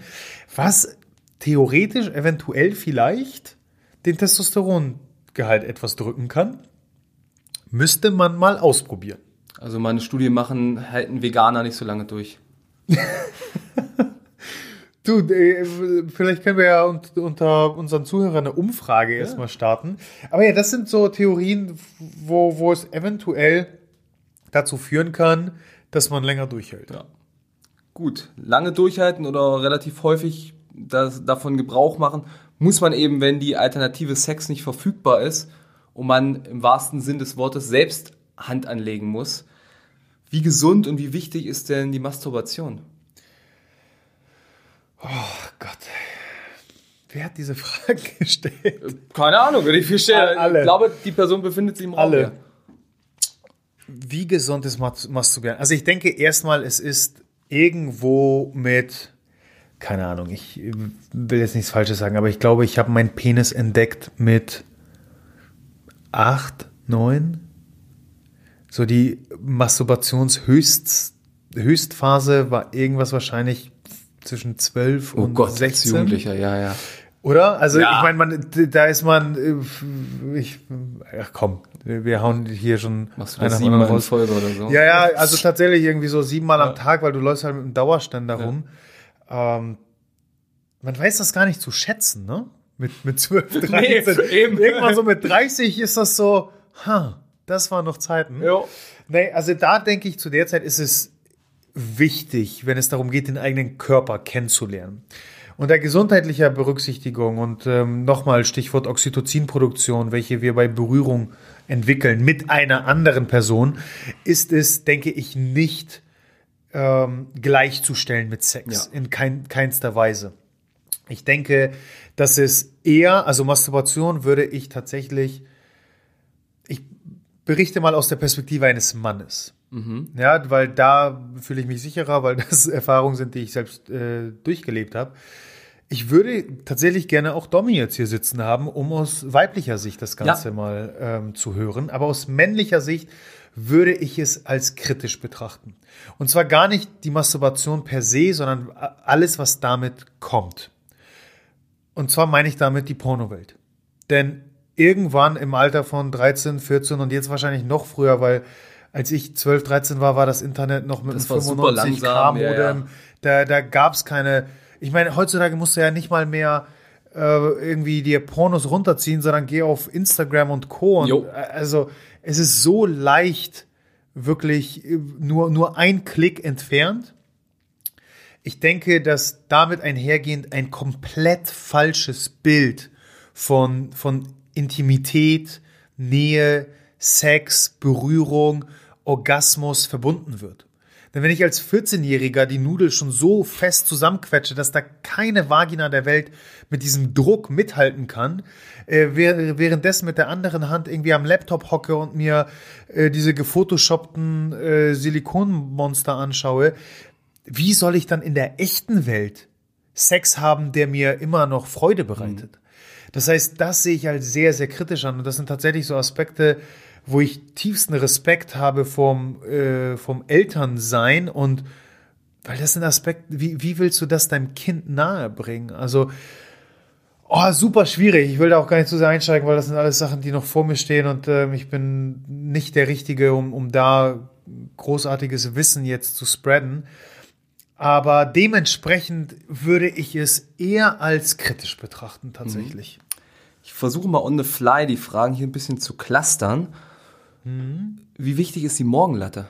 was theoretisch eventuell vielleicht den Testosterongehalt etwas drücken kann. Müsste man mal ausprobieren. Also meine Studie machen, halten Veganer nicht so lange durch. (laughs) Du, äh, vielleicht können wir ja unt- unter unseren Zuhörern eine Umfrage erstmal starten. Aber ja, das sind so Theorien, wo, wo es eventuell dazu führen kann, dass man länger durchhält. Ja. Gut, lange durchhalten oder relativ häufig das, davon Gebrauch machen, muss man eben, wenn die alternative Sex nicht verfügbar ist und man im wahrsten Sinn des Wortes selbst Hand anlegen muss. Wie gesund und wie wichtig ist denn die Masturbation? Oh Gott. Wer hat diese Frage (laughs) gestellt? Keine Ahnung, ich viel stelle. Alle. Ich glaube, die Person befindet sich im Raum. Alle. Wie gesund ist Mas- Masturbieren? Also ich denke erstmal, es ist irgendwo mit, keine Ahnung, ich will jetzt nichts Falsches sagen, aber ich glaube, ich habe meinen Penis entdeckt mit acht, neun. So die Masturbationshöchst Höchstphase war irgendwas wahrscheinlich zwischen zwölf Oh und Gott, als 16. Jugendlicher, ja, ja. Oder? Also Ja. ich meine, man, da ist man, äh, ich, ach komm, wir hauen hier schon Machst du das in. Folge oder so? Ja, ja, also (laughs) tatsächlich irgendwie so siebenmal am Tag, weil du läufst halt mit einem Dauerständer rum. Ähm, man weiß das gar nicht zu schätzen, ne? Mit, mit 12, 13. (laughs) eben. Irgendwann so mit 30 ist das so, ha, das waren noch Zeiten. Jo. Nee, also da denke ich, zu der Zeit ist es wichtig, wenn es darum geht, den eigenen Körper kennenzulernen. Unter gesundheitlicher Berücksichtigung und ähm, nochmal Stichwort Oxytocinproduktion, welche wir bei Berührung entwickeln mit einer anderen Person, ist es, denke ich, nicht ähm, gleichzustellen mit Sex. Ja. In kein, keinster Weise. Ich denke, dass es eher, also Masturbation würde ich tatsächlich, ich berichte mal aus der Perspektive eines Mannes. Ja, weil da fühle ich mich sicherer, weil (laughs) das Erfahrungen sind, die ich selbst äh, durchgelebt habe. Ich würde tatsächlich gerne auch Domi jetzt hier sitzen haben, um aus weiblicher Sicht das Ganze Ja. mal ähm, zu hören. Aber aus männlicher Sicht würde ich es als kritisch betrachten. Und zwar gar nicht die Masturbation per se, sondern alles, was damit kommt. Und zwar meine ich damit die Pornowelt. Denn irgendwann im Alter von 13, 14 und jetzt wahrscheinlich noch früher, weil als ich 12, 13 war, war das Internet noch mit Das einem war super 95 langsam, K ja, Modem. ja. Da, da gab es keine. Ich meine, heutzutage musst du ja nicht mal mehr äh, irgendwie dir Pornos runterziehen, sondern geh auf Instagram und Co. Und, äh, also es ist so leicht, wirklich äh, nur, nur ein Klick entfernt. Ich denke, dass damit einhergehend ein komplett falsches Bild von, von Intimität, Nähe, Sex, Berührung, Orgasmus verbunden wird. Denn wenn ich als 14-Jähriger die Nudel schon so fest zusammenquetsche, dass da keine Vagina der Welt mit diesem Druck mithalten kann, äh, währ- währenddessen mit der anderen Hand irgendwie am Laptop hocke und mir äh, diese gefotoshoppten äh, Silikonmonster anschaue, wie soll ich dann in der echten Welt Sex haben, der mir immer noch Freude bereitet? Das heißt, das sehe ich als sehr, sehr kritisch an. Und das sind tatsächlich so Aspekte, wo ich tiefsten Respekt habe vom, äh, vom Elternsein und weil das sind Aspekte, wie, wie willst du das deinem Kind nahebringen? Also, oh, super schwierig. Ich will da auch gar nicht zu sehr einsteigen, weil das sind alles Sachen, die noch vor mir stehen und ähm, ich bin nicht der Richtige, um, um da großartiges Wissen jetzt zu spreaden. Aber dementsprechend würde ich es eher als kritisch betrachten, tatsächlich. Ich versuche mal on the fly die Fragen hier ein bisschen zu clustern. Wie wichtig ist die Morgenlatte?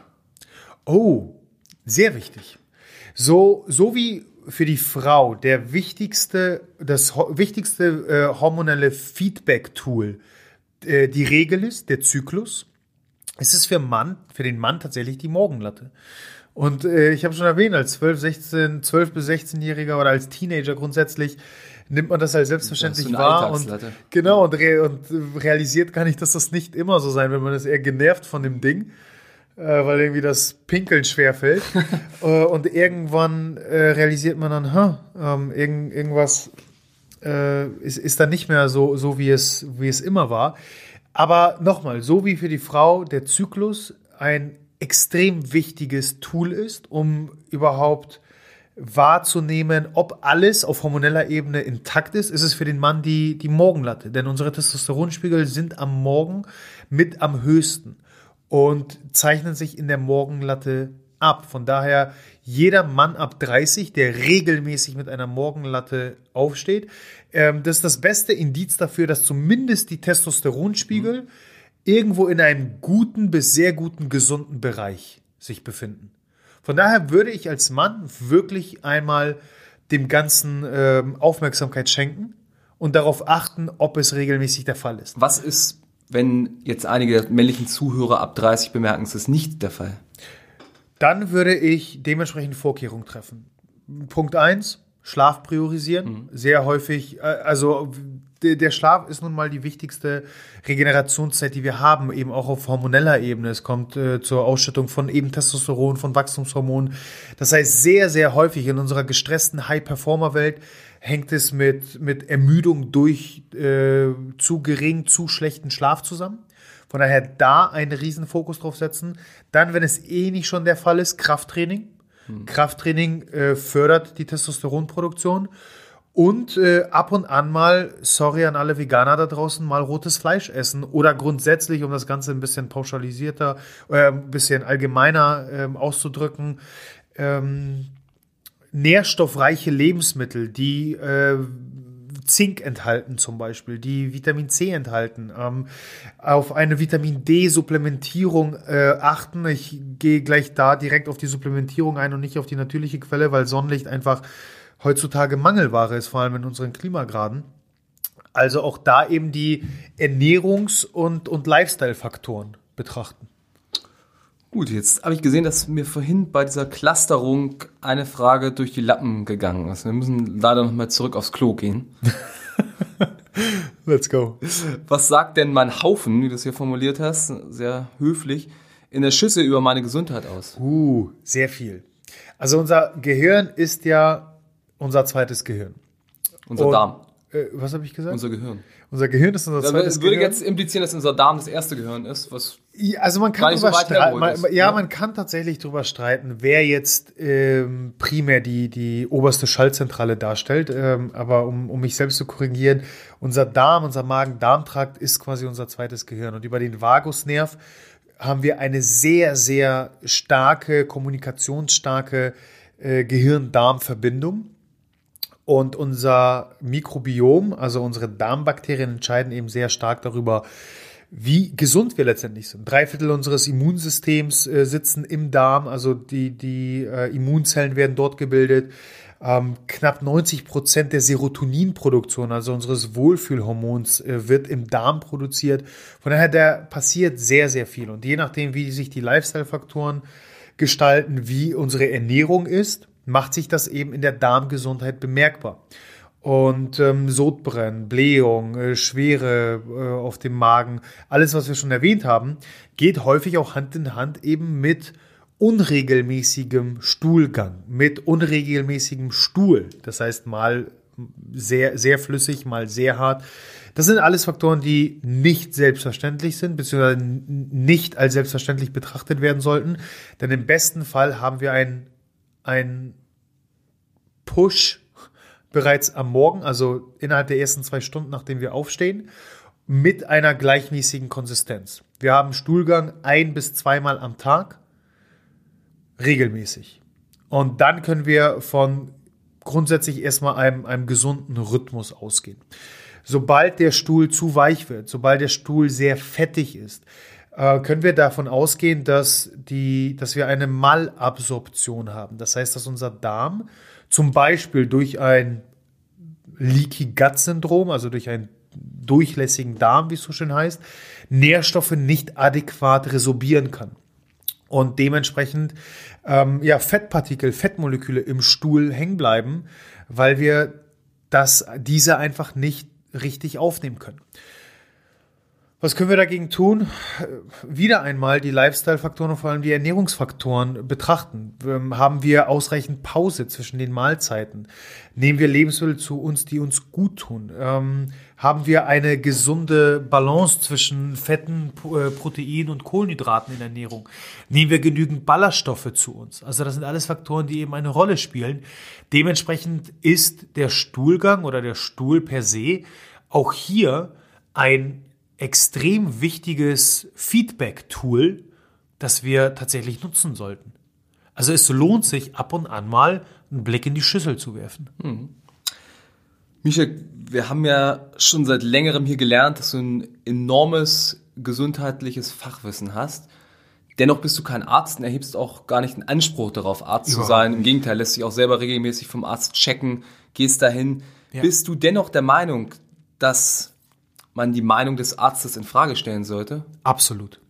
Oh, sehr wichtig. So, so wie für die Frau der wichtigste, das wichtigste äh, hormonelle Feedback-Tool äh, die Regel ist, der Zyklus, ist es für, Mann, für den Mann tatsächlich die Morgenlatte. Und äh, ich habe schon erwähnt, als 12, 16, 12 bis 16-Jähriger oder als Teenager grundsätzlich nimmt man das als selbstverständlich Das wahr und genau und, re und realisiert gar nicht, dass das nicht immer so sein wird. Man ist eher genervt von dem Ding, äh, weil irgendwie das Pinkeln schwerfällt. (laughs) äh, und irgendwann äh, realisiert man dann, ähm, irgend, irgendwas äh, ist, ist dann nicht mehr so, so wie, es, wie es immer war. Aber nochmal, so wie für die Frau der Zyklus ein extrem wichtiges Tool ist, um überhaupt wahrzunehmen, ob alles auf hormoneller Ebene intakt ist, ist es für den Mann die, die Morgenlatte. Denn unsere Testosteronspiegel sind am Morgen mit am höchsten und zeichnen sich in der Morgenlatte ab. Von daher, jeder Mann ab 30, der regelmäßig mit einer Morgenlatte aufsteht, ähm, das ist das beste Indiz dafür, dass zumindest die Testosteronspiegel irgendwo in einem guten bis sehr guten, gesunden Bereich sich befinden. Von daher würde ich als Mann wirklich einmal dem Ganzen ähm, Aufmerksamkeit schenken und darauf achten, ob es regelmäßig der Fall ist. Was ist, wenn jetzt einige der männlichen Zuhörer ab 30 bemerken, es ist nicht der Fall? Dann würde ich dementsprechend Vorkehrungen treffen. Punkt eins: Schlaf priorisieren. Sehr häufig, äh, also der Schlaf ist nun mal die wichtigste Regenerationszeit, die wir haben, eben auch auf hormoneller Ebene. Es kommt äh, zur Ausschüttung von eben Testosteron, von Wachstumshormonen. Das heißt, sehr, sehr häufig in unserer gestressten High-Performer-Welt hängt es mit, mit Ermüdung durch äh, zu gering, zu schlechten Schlaf zusammen. Von daher da einen riesen Fokus drauf setzen. Dann, wenn es eh nicht schon der Fall ist, Krafttraining. Krafttraining äh, fördert die Testosteronproduktion. Und äh, ab und an mal, sorry an alle Veganer da draußen, mal rotes Fleisch essen oder grundsätzlich, um das Ganze ein bisschen pauschalisierter, äh, ein bisschen allgemeiner ähm, auszudrücken, ähm, nährstoffreiche Lebensmittel, die äh, Zink enthalten zum Beispiel, die Vitamin C enthalten, ähm, auf eine Vitamin D-Supplementierung äh, achten. Ich gehe gleich da direkt auf die Supplementierung ein und nicht auf die natürliche Quelle, weil Sonnenlicht einfach heutzutage Mangelware ist, vor allem in unseren Klimagraden. Also auch da eben die Ernährungs- und, und Lifestyle-Faktoren betrachten. Gut, jetzt habe ich gesehen, dass mir vorhin bei dieser Clusterung eine Frage durch die Lappen gegangen ist. Wir müssen leider nochmal zurück aufs Klo gehen. (laughs) Let's go. Was sagt denn mein Haufen, wie du es hier formuliert hast, sehr höflich, in der Schüssel über meine Gesundheit aus? Uh, sehr viel. Also unser Gehirn ist ja unser zweites Gehirn. Unser Und- Darm, Äh, was habe ich gesagt? Unser, unser Gehirn. Gehirn ist unser Das zweites würde Gehirn. jetzt implizieren, dass unser Darm das erste Gehirn ist, was Ja, also man kann so drüber streiten. hergeholt Man, ist, ja, ne? man kann tatsächlich drüber streiten, wer jetzt ähm, primär die, die oberste Schaltzentrale darstellt. Ähm, aber um, um mich selbst zu korrigieren, unser Darm, unser Magen-Darm-Trakt ist quasi unser zweites Gehirn. Und über den Vagusnerv haben wir eine sehr, sehr starke, kommunikationsstarke äh, Gehirn-Darm-Verbindung. Und unser Mikrobiom, also unsere Darmbakterien, entscheiden eben sehr stark darüber, wie gesund wir letztendlich sind. Drei Viertel unseres Immunsystems äh, sitzen im Darm, also die, die äh, Immunzellen werden dort gebildet. Ähm, knapp 90 Prozent der Serotoninproduktion, also unseres Wohlfühlhormons, äh, wird im Darm produziert. Von daher, da passiert sehr, sehr viel. Und je nachdem, wie sich die Lifestyle-Faktoren gestalten, wie unsere Ernährung ist, macht sich das eben in der Darmgesundheit bemerkbar und ähm, Sodbrennen, Blähung, äh, Schwere äh, auf dem Magen, alles, was wir schon erwähnt haben, geht häufig auch Hand in Hand eben mit unregelmäßigem Stuhlgang, mit unregelmäßigem Stuhl. Das heißt, mal sehr, sehr flüssig, mal sehr hart. Das sind alles Faktoren, die nicht selbstverständlich sind, beziehungsweise nicht als selbstverständlich betrachtet werden sollten. Denn im besten Fall haben wir ein, ein Push bereits am Morgen, also innerhalb der ersten zwei Stunden, nachdem wir aufstehen, mit einer gleichmäßigen Konsistenz. Wir haben Stuhlgang ein bis zweimal am Tag, regelmäßig. Und dann können wir von grundsätzlich erstmal einem, einem gesunden Rhythmus ausgehen. Sobald der Stuhl zu weich wird, sobald der Stuhl sehr fettig ist, äh, können wir davon ausgehen, dass, die, dass wir eine Malabsorption haben. Das heißt, dass unser Darm zum Beispiel durch ein Leaky Gut Syndrom, also durch einen durchlässigen Darm, wie es so schön heißt, Nährstoffe nicht adäquat resorbieren kann. Und dementsprechend ähm, ja, Fettpartikel, Fettmoleküle im Stuhl hängen bleiben, weil wir das, diese einfach nicht richtig aufnehmen können. Was können wir dagegen tun? Wieder einmal die Lifestyle-Faktoren und vor allem die Ernährungsfaktoren betrachten. Ähm, haben wir ausreichend Pause zwischen den Mahlzeiten? Nehmen wir Lebensmittel zu uns, die uns gut tun? Ähm, haben wir eine gesunde Balance zwischen Fetten, äh, Proteinen und Kohlenhydraten in der Ernährung? Nehmen wir genügend Ballaststoffe zu uns? Also das sind alles Faktoren, die eben eine Rolle spielen. Dementsprechend ist der Stuhlgang oder der Stuhl per se auch hier ein extrem wichtiges Feedback-Tool, das wir tatsächlich nutzen sollten. Also es lohnt sich ab und an mal einen Blick in die Schüssel zu werfen. Mhm. Misha, wir haben ja schon seit längerem hier gelernt, dass du ein enormes gesundheitliches Fachwissen hast. Dennoch bist du kein Arzt und erhebst auch gar nicht einen Anspruch darauf, Arzt ja. zu sein. Im Gegenteil, lässt sich auch selber regelmäßig vom Arzt checken, gehst dahin. Ja. Bist du dennoch der Meinung, dass man die Meinung des Arztes in Frage stellen sollte? Absolut.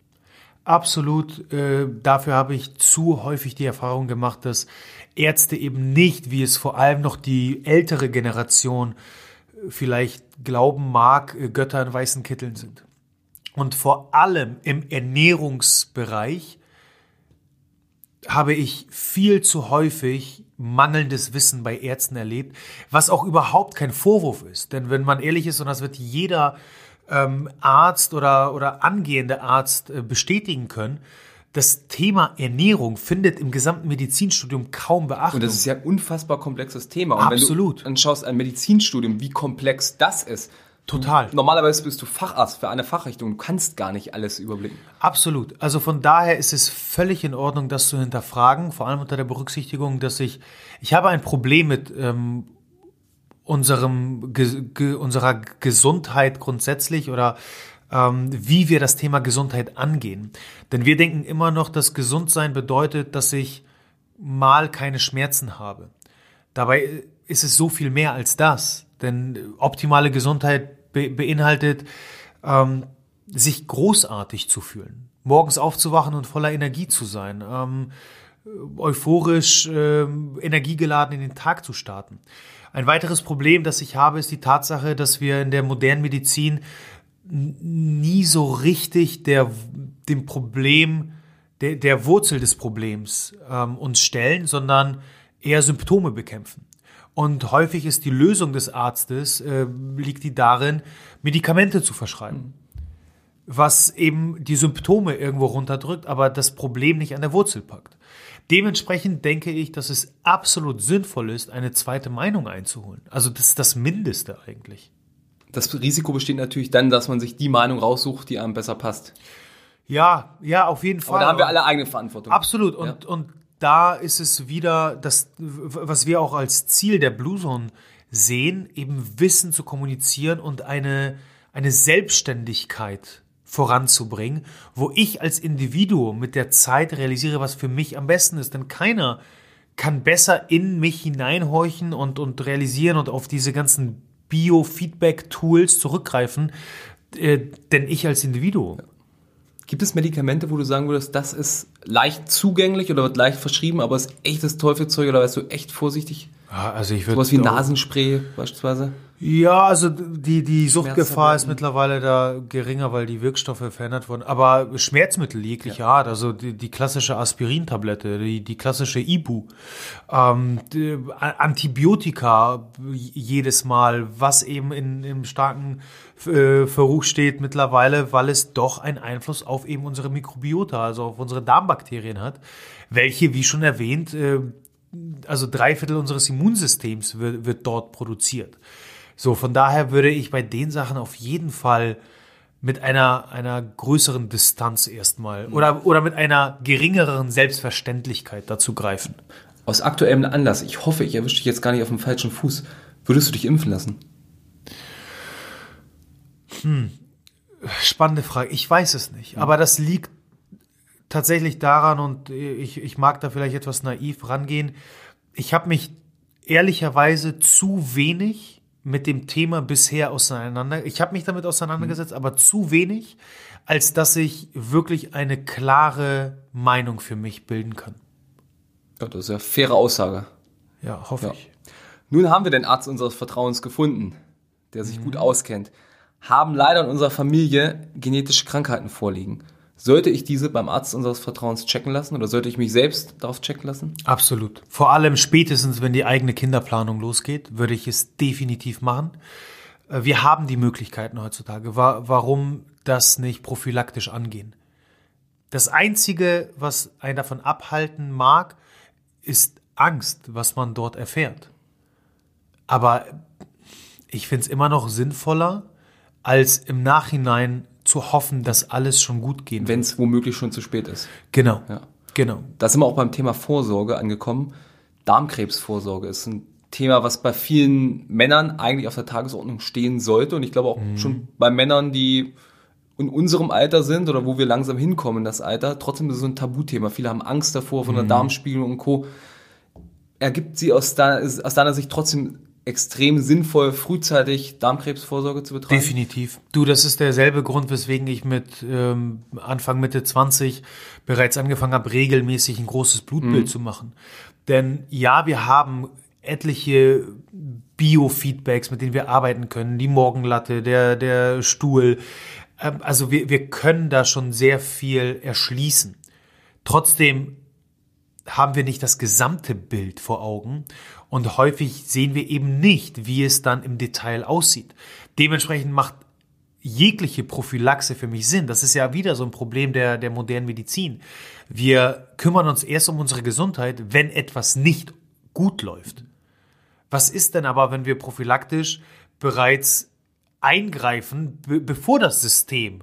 Absolut. Äh, dafür habe ich zu häufig die Erfahrung gemacht, dass Ärzte eben nicht, wie es vor allem noch die ältere Generation äh, vielleicht glauben mag, äh, Götter in weißen Kitteln sind. Und vor allem im Ernährungsbereich habe ich viel zu häufig mangelndes Wissen bei Ärzten erlebt, was auch überhaupt kein Vorwurf ist. Denn wenn man ehrlich ist, und das wird jeder ähm, Arzt oder, oder angehende Arzt äh, bestätigen können, das Thema Ernährung findet im gesamten Medizinstudium kaum Beachtung. Und das ist ja ein unfassbar komplexes Thema. Und Absolut. wenn du anschaust ein Medizinstudium, wie komplex das ist, Total. Normalerweise bist du Facharzt für eine Fachrichtung. Du kannst gar nicht alles überblicken. Absolut. Also von daher ist es völlig in Ordnung, das zu hinterfragen. Vor allem unter der Berücksichtigung, dass ich, ich habe ein Problem mit ähm, unserem, ge, ge, unserer Gesundheit grundsätzlich oder ähm, wie wir das Thema Gesundheit angehen. Denn wir denken immer noch, dass Gesundsein bedeutet, dass ich mal keine Schmerzen habe. Dabei ist es so viel mehr als das. Denn optimale Gesundheit be beinhaltet, ähm, sich großartig zu fühlen, morgens aufzuwachen und voller Energie zu sein, ähm, euphorisch, äh, energiegeladen in den Tag zu starten. Ein weiteres Problem, das ich habe, ist die Tatsache, dass wir in der modernen Medizin nie so richtig der, dem Problem, der, der Wurzel des Problems ähm, uns stellen, sondern eher Symptome bekämpfen. Und häufig ist die Lösung des Arztes, äh, liegt die darin, Medikamente zu verschreiben. Mhm. Was eben die Symptome irgendwo runterdrückt, aber das Problem nicht an der Wurzel packt. Dementsprechend denke ich, dass es absolut sinnvoll ist, eine zweite Meinung einzuholen. Also das ist das Mindeste eigentlich. Das Risiko besteht natürlich dann, dass man sich die Meinung raussucht, die einem besser passt. Ja, ja, auf jeden Fall. Aber da haben wir alle eigene Verantwortung. Absolut. Und, ja. und da ist es wieder das, was wir auch als Ziel der Blue Zone sehen, eben Wissen zu kommunizieren und eine, eine Selbstständigkeit voranzubringen, wo ich als Individuum mit der Zeit realisiere, was für mich am besten ist. Denn keiner kann besser in mich hineinhorchen und, und realisieren und auf diese ganzen Biofeedback-Tools zurückgreifen, äh, denn ich als Individuum. Gibt es Medikamente, wo du sagen würdest, das ist leicht zugänglich oder wird leicht verschrieben, aber ist echtes Teufelszeug oder weißt du echt vorsichtig? Ja, also ich würde. Sowas wie Nasenspray beispielsweise? Ja, also die, die Suchtgefahr ist mittlerweile da geringer, weil die Wirkstoffe verändert wurden. Aber Schmerzmittel jeglicher ja. Art, also die, die klassische Aspirintablette, die, die klassische Ibu, ähm, Antibiotika jedes Mal, was eben in, im starken äh, Verruch steht mittlerweile, weil es doch einen Einfluss auf eben unsere Mikrobiota, also auf unsere Darmbakterien hat, welche, wie schon erwähnt, äh, also drei Viertel unseres Immunsystems wird, wird dort produziert. So, von daher würde ich bei den Sachen auf jeden Fall mit einer, einer größeren Distanz erstmal oder, oder mit einer geringeren Selbstverständlichkeit dazu greifen. Aus aktuellem Anlass, ich hoffe, ich erwische dich jetzt gar nicht auf dem falschen Fuß, würdest du dich impfen lassen? Hm. Spannende Frage. Ich weiß es nicht. Aber das liegt tatsächlich daran, und ich, ich mag da vielleicht etwas naiv rangehen, ich habe mich ehrlicherweise zu wenig mit dem Thema bisher auseinander. Ich habe mich damit auseinandergesetzt, mhm. aber zu wenig, als dass ich wirklich eine klare Meinung für mich bilden kann. Ja, das ist ja faire Aussage. Ja, hoffe ja. ich. Nun haben wir den Arzt unseres Vertrauens gefunden, der sich mhm. gut auskennt. Haben leider in unserer Familie genetische Krankheiten vorliegen. Sollte ich diese beim Arzt unseres Vertrauens checken lassen oder sollte ich mich selbst darauf checken lassen? Absolut. Vor allem spätestens, wenn die eigene Kinderplanung losgeht, würde ich es definitiv machen. Äh, wir haben die Möglichkeiten heutzutage. Warum das nicht prophylaktisch angehen? Das Einzige, was einen davon abhalten mag, ist Angst, was man dort erfährt. Aber ich finde es immer noch sinnvoller, als im Nachhinein zu hoffen, dass alles schon gut gehen Wenn es womöglich schon zu spät ist. Genau. Ja. Genau. Da sind wir auch beim Thema Vorsorge angekommen. Darmkrebsvorsorge ist ein Thema, was bei vielen Männern eigentlich auf der Tagesordnung stehen sollte. Und ich glaube auch mhm. schon bei Männern, die in unserem Alter sind oder wo wir langsam hinkommen in das Alter, trotzdem ist es so ein Tabuthema. Viele haben Angst davor von der mhm. Darmspiegelung und Co. Ergibt sie aus deiner, aus deiner Sicht trotzdem extrem sinnvoll, frühzeitig Darmkrebsvorsorge zu betreiben? Definitiv. Du, das ist derselbe Grund, weswegen ich mit ähm, Anfang, Mitte 20 bereits angefangen habe, regelmäßig ein großes Blutbild mhm. zu machen. Denn ja, wir haben etliche Biofeedbacks, mit denen wir arbeiten können. Die Morgenlatte, der, der Stuhl. Ähm, also wir, wir können da schon sehr viel erschließen. Trotzdem haben wir nicht das gesamte Bild vor Augen und häufig sehen wir eben nicht, wie es dann im Detail aussieht. Dementsprechend macht jegliche Prophylaxe für mich Sinn. Das ist ja wieder so ein Problem der, der modernen Medizin. Wir kümmern uns erst um unsere Gesundheit, wenn etwas nicht gut läuft. Was ist denn aber, wenn wir prophylaktisch bereits eingreifen, be bevor das System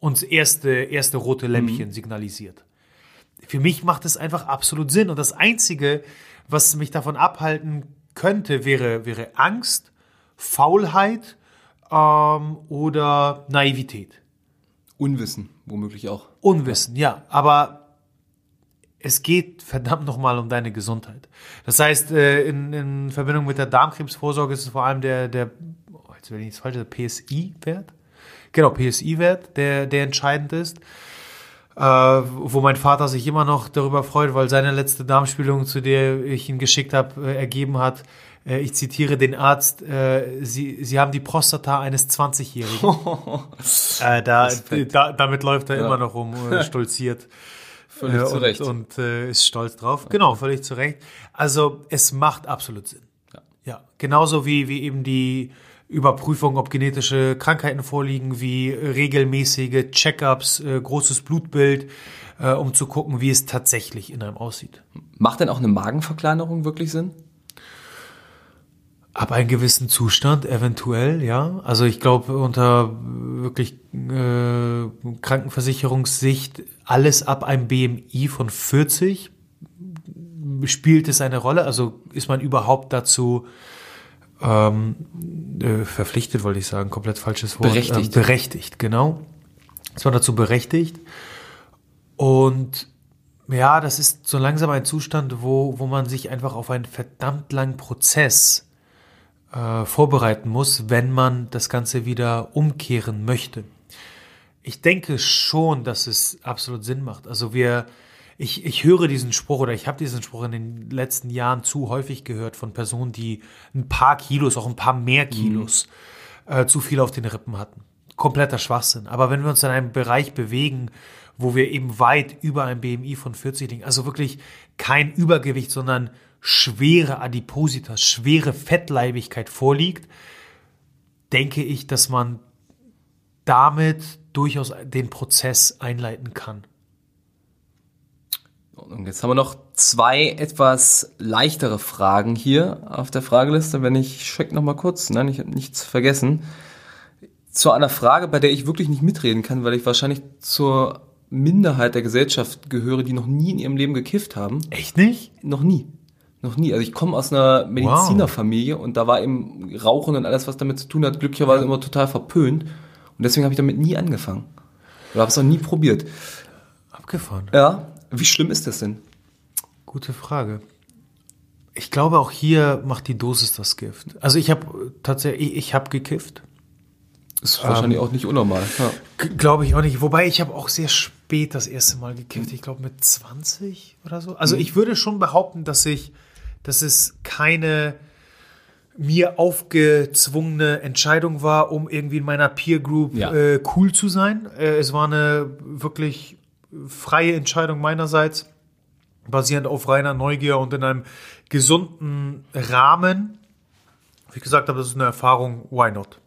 uns erste, erste rote Lämpchen mhm. signalisiert? Für mich macht es einfach absolut Sinn. Und das Einzige, was mich davon abhalten könnte, wäre, wäre Angst, Faulheit ähm, oder Naivität. Unwissen, womöglich auch. Unwissen, ja. Aber es geht verdammt nochmal um deine Gesundheit. Das heißt, äh, in, in Verbindung mit der Darmkrebsvorsorge ist es vor allem der, der oh, jetzt werde ich nichts falsch, der PSI-Wert. Genau, PSI-Wert, der, der entscheidend ist äh, wo mein Vater sich immer noch darüber freut, weil seine letzte Darmspiegelung, zu der ich ihn geschickt habe, äh, ergeben hat. Äh, ich zitiere den Arzt, äh, sie, sie haben die Prostata eines 20-Jährigen. (laughs) äh, da, da, damit läuft er ja. immer noch rum, äh, (laughs) stolziert. Völlig zu Recht. Und, und ist stolz drauf. Genau, völlig zu Recht. Also es macht absolut Sinn. Ja, ja genauso wie, wie eben die Überprüfung, ob genetische Krankheiten vorliegen, wie regelmäßige Checkups, äh, großes Blutbild, äh, um zu gucken, wie es tatsächlich in einem aussieht. Macht denn auch eine Magenverkleinerung wirklich Sinn? Ab einem gewissen Zustand, eventuell, ja. Also ich glaube, unter wirklich äh, Krankenversicherungssicht, alles ab einem BMI von 40 spielt es eine Rolle. Also ist man überhaupt dazu ähm, äh, verpflichtet, wollte ich sagen, komplett falsches Wort. Berechtigt. Ähm, berechtigt, genau. Es war dazu berechtigt. Und ja, das ist so langsam ein Zustand, wo, wo man sich einfach auf einen verdammt langen Prozess äh, vorbereiten muss, wenn man das Ganze wieder umkehren möchte. Ich denke schon, dass es absolut Sinn macht. Also wir, ich, ich höre diesen Spruch oder ich habe diesen Spruch in den letzten Jahren zu häufig gehört von Personen, die ein paar Kilos, auch ein paar mehr Kilos äh, zu viel auf den Rippen hatten. Kompletter Schwachsinn. Aber wenn wir uns in einem Bereich bewegen, wo wir eben weit über ein BMI von 40 liegen, also wirklich kein Übergewicht, sondern schwere Adipositas, schwere Fettleibigkeit vorliegt, denke ich, dass man damit durchaus den Prozess einleiten kann. Und jetzt haben wir noch zwei etwas leichtere Fragen hier auf der Frageliste. Wenn ich check noch mal kurz, nein, ich habe nichts vergessen. Zu einer Frage, bei der ich wirklich nicht mitreden kann, weil ich wahrscheinlich zur Minderheit der Gesellschaft gehöre, die noch nie in ihrem Leben gekifft haben. Echt nicht? Noch nie. Noch nie. Also ich komme aus einer Medizinerfamilie und da war eben Rauchen und alles, was damit zu tun hat, glücklicherweise immer total verpönt. Und deswegen habe ich damit nie angefangen. Oder habe es noch nie probiert. Abgefahren. Ja. Wie schlimm ist das denn? Gute Frage. Ich glaube, auch hier macht die Dosis das Gift. Also ich habe tatsächlich, ich, ich habe gekifft. Ist wahrscheinlich auch nicht unnormal. Ja. Glaube ich auch nicht. Wobei ich habe auch sehr spät das erste Mal gekifft. Ich glaube mit 20 oder so. Also ich würde schon behaupten, dass ich, dass es keine mir aufgezwungene Entscheidung war, um irgendwie in meiner Peer Group Ja. äh, cool zu sein. Äh, es war eine wirklich freie Entscheidung meinerseits, basierend auf reiner Neugier und in einem gesunden Rahmen. Wie gesagt habe, das ist eine Erfahrung, why not?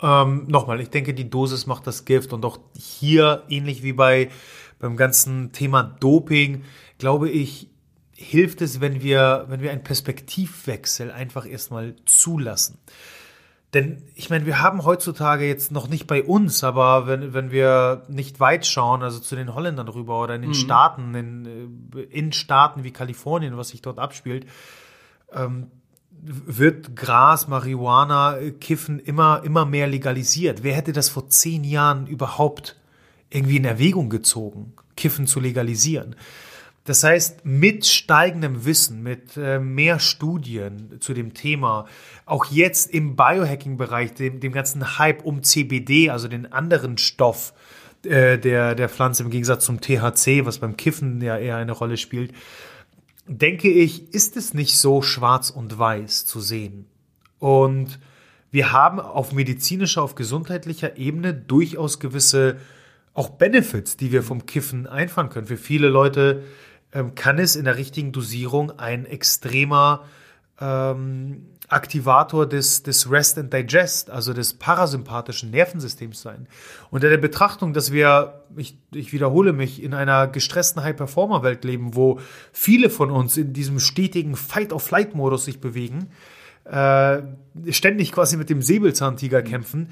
Ähm, Nochmal, ich denke, die Dosis macht das Gift und auch hier, ähnlich wie bei beim ganzen Thema Doping, glaube ich, hilft es, wenn wir, wenn wir einen Perspektivwechsel einfach erstmal zulassen. Denn ich meine, wir haben heutzutage jetzt noch nicht bei uns, aber wenn, wenn wir nicht weit schauen, also zu den Holländern rüber oder in den Staaten, in, äh, in Staaten wie Kalifornien, was sich dort abspielt, wird Gras, Marihuana, äh, Kiffen immer, immer mehr legalisiert. Wer hätte das vor zehn Jahren überhaupt irgendwie in Erwägung gezogen, Kiffen zu legalisieren? Das heißt, mit steigendem Wissen, mit äh, mehr Studien zu dem Thema, auch jetzt im Biohacking-Bereich, dem, dem ganzen Hype um CBD, also den anderen Stoff äh, der, der Pflanze im Gegensatz zum THC, was beim Kiffen ja eher eine Rolle spielt, denke ich, ist es nicht so schwarz und weiß zu sehen. Und wir haben auf medizinischer, auf gesundheitlicher Ebene durchaus gewisse auch Benefits, die wir vom Kiffen einfahren können. Für viele Leute ähm, kann es in der richtigen Dosierung ein extremer ähm, Aktivator des, des Rest and Digest, also des parasympathischen Nervensystems sein. Unter der Betrachtung, dass wir, ich, ich wiederhole mich, in einer gestressten High-Performer-Welt leben, wo viele von uns in diesem stetigen Fight-of-Flight-Modus sich bewegen, äh, ständig quasi mit dem Säbelzahntiger kämpfen,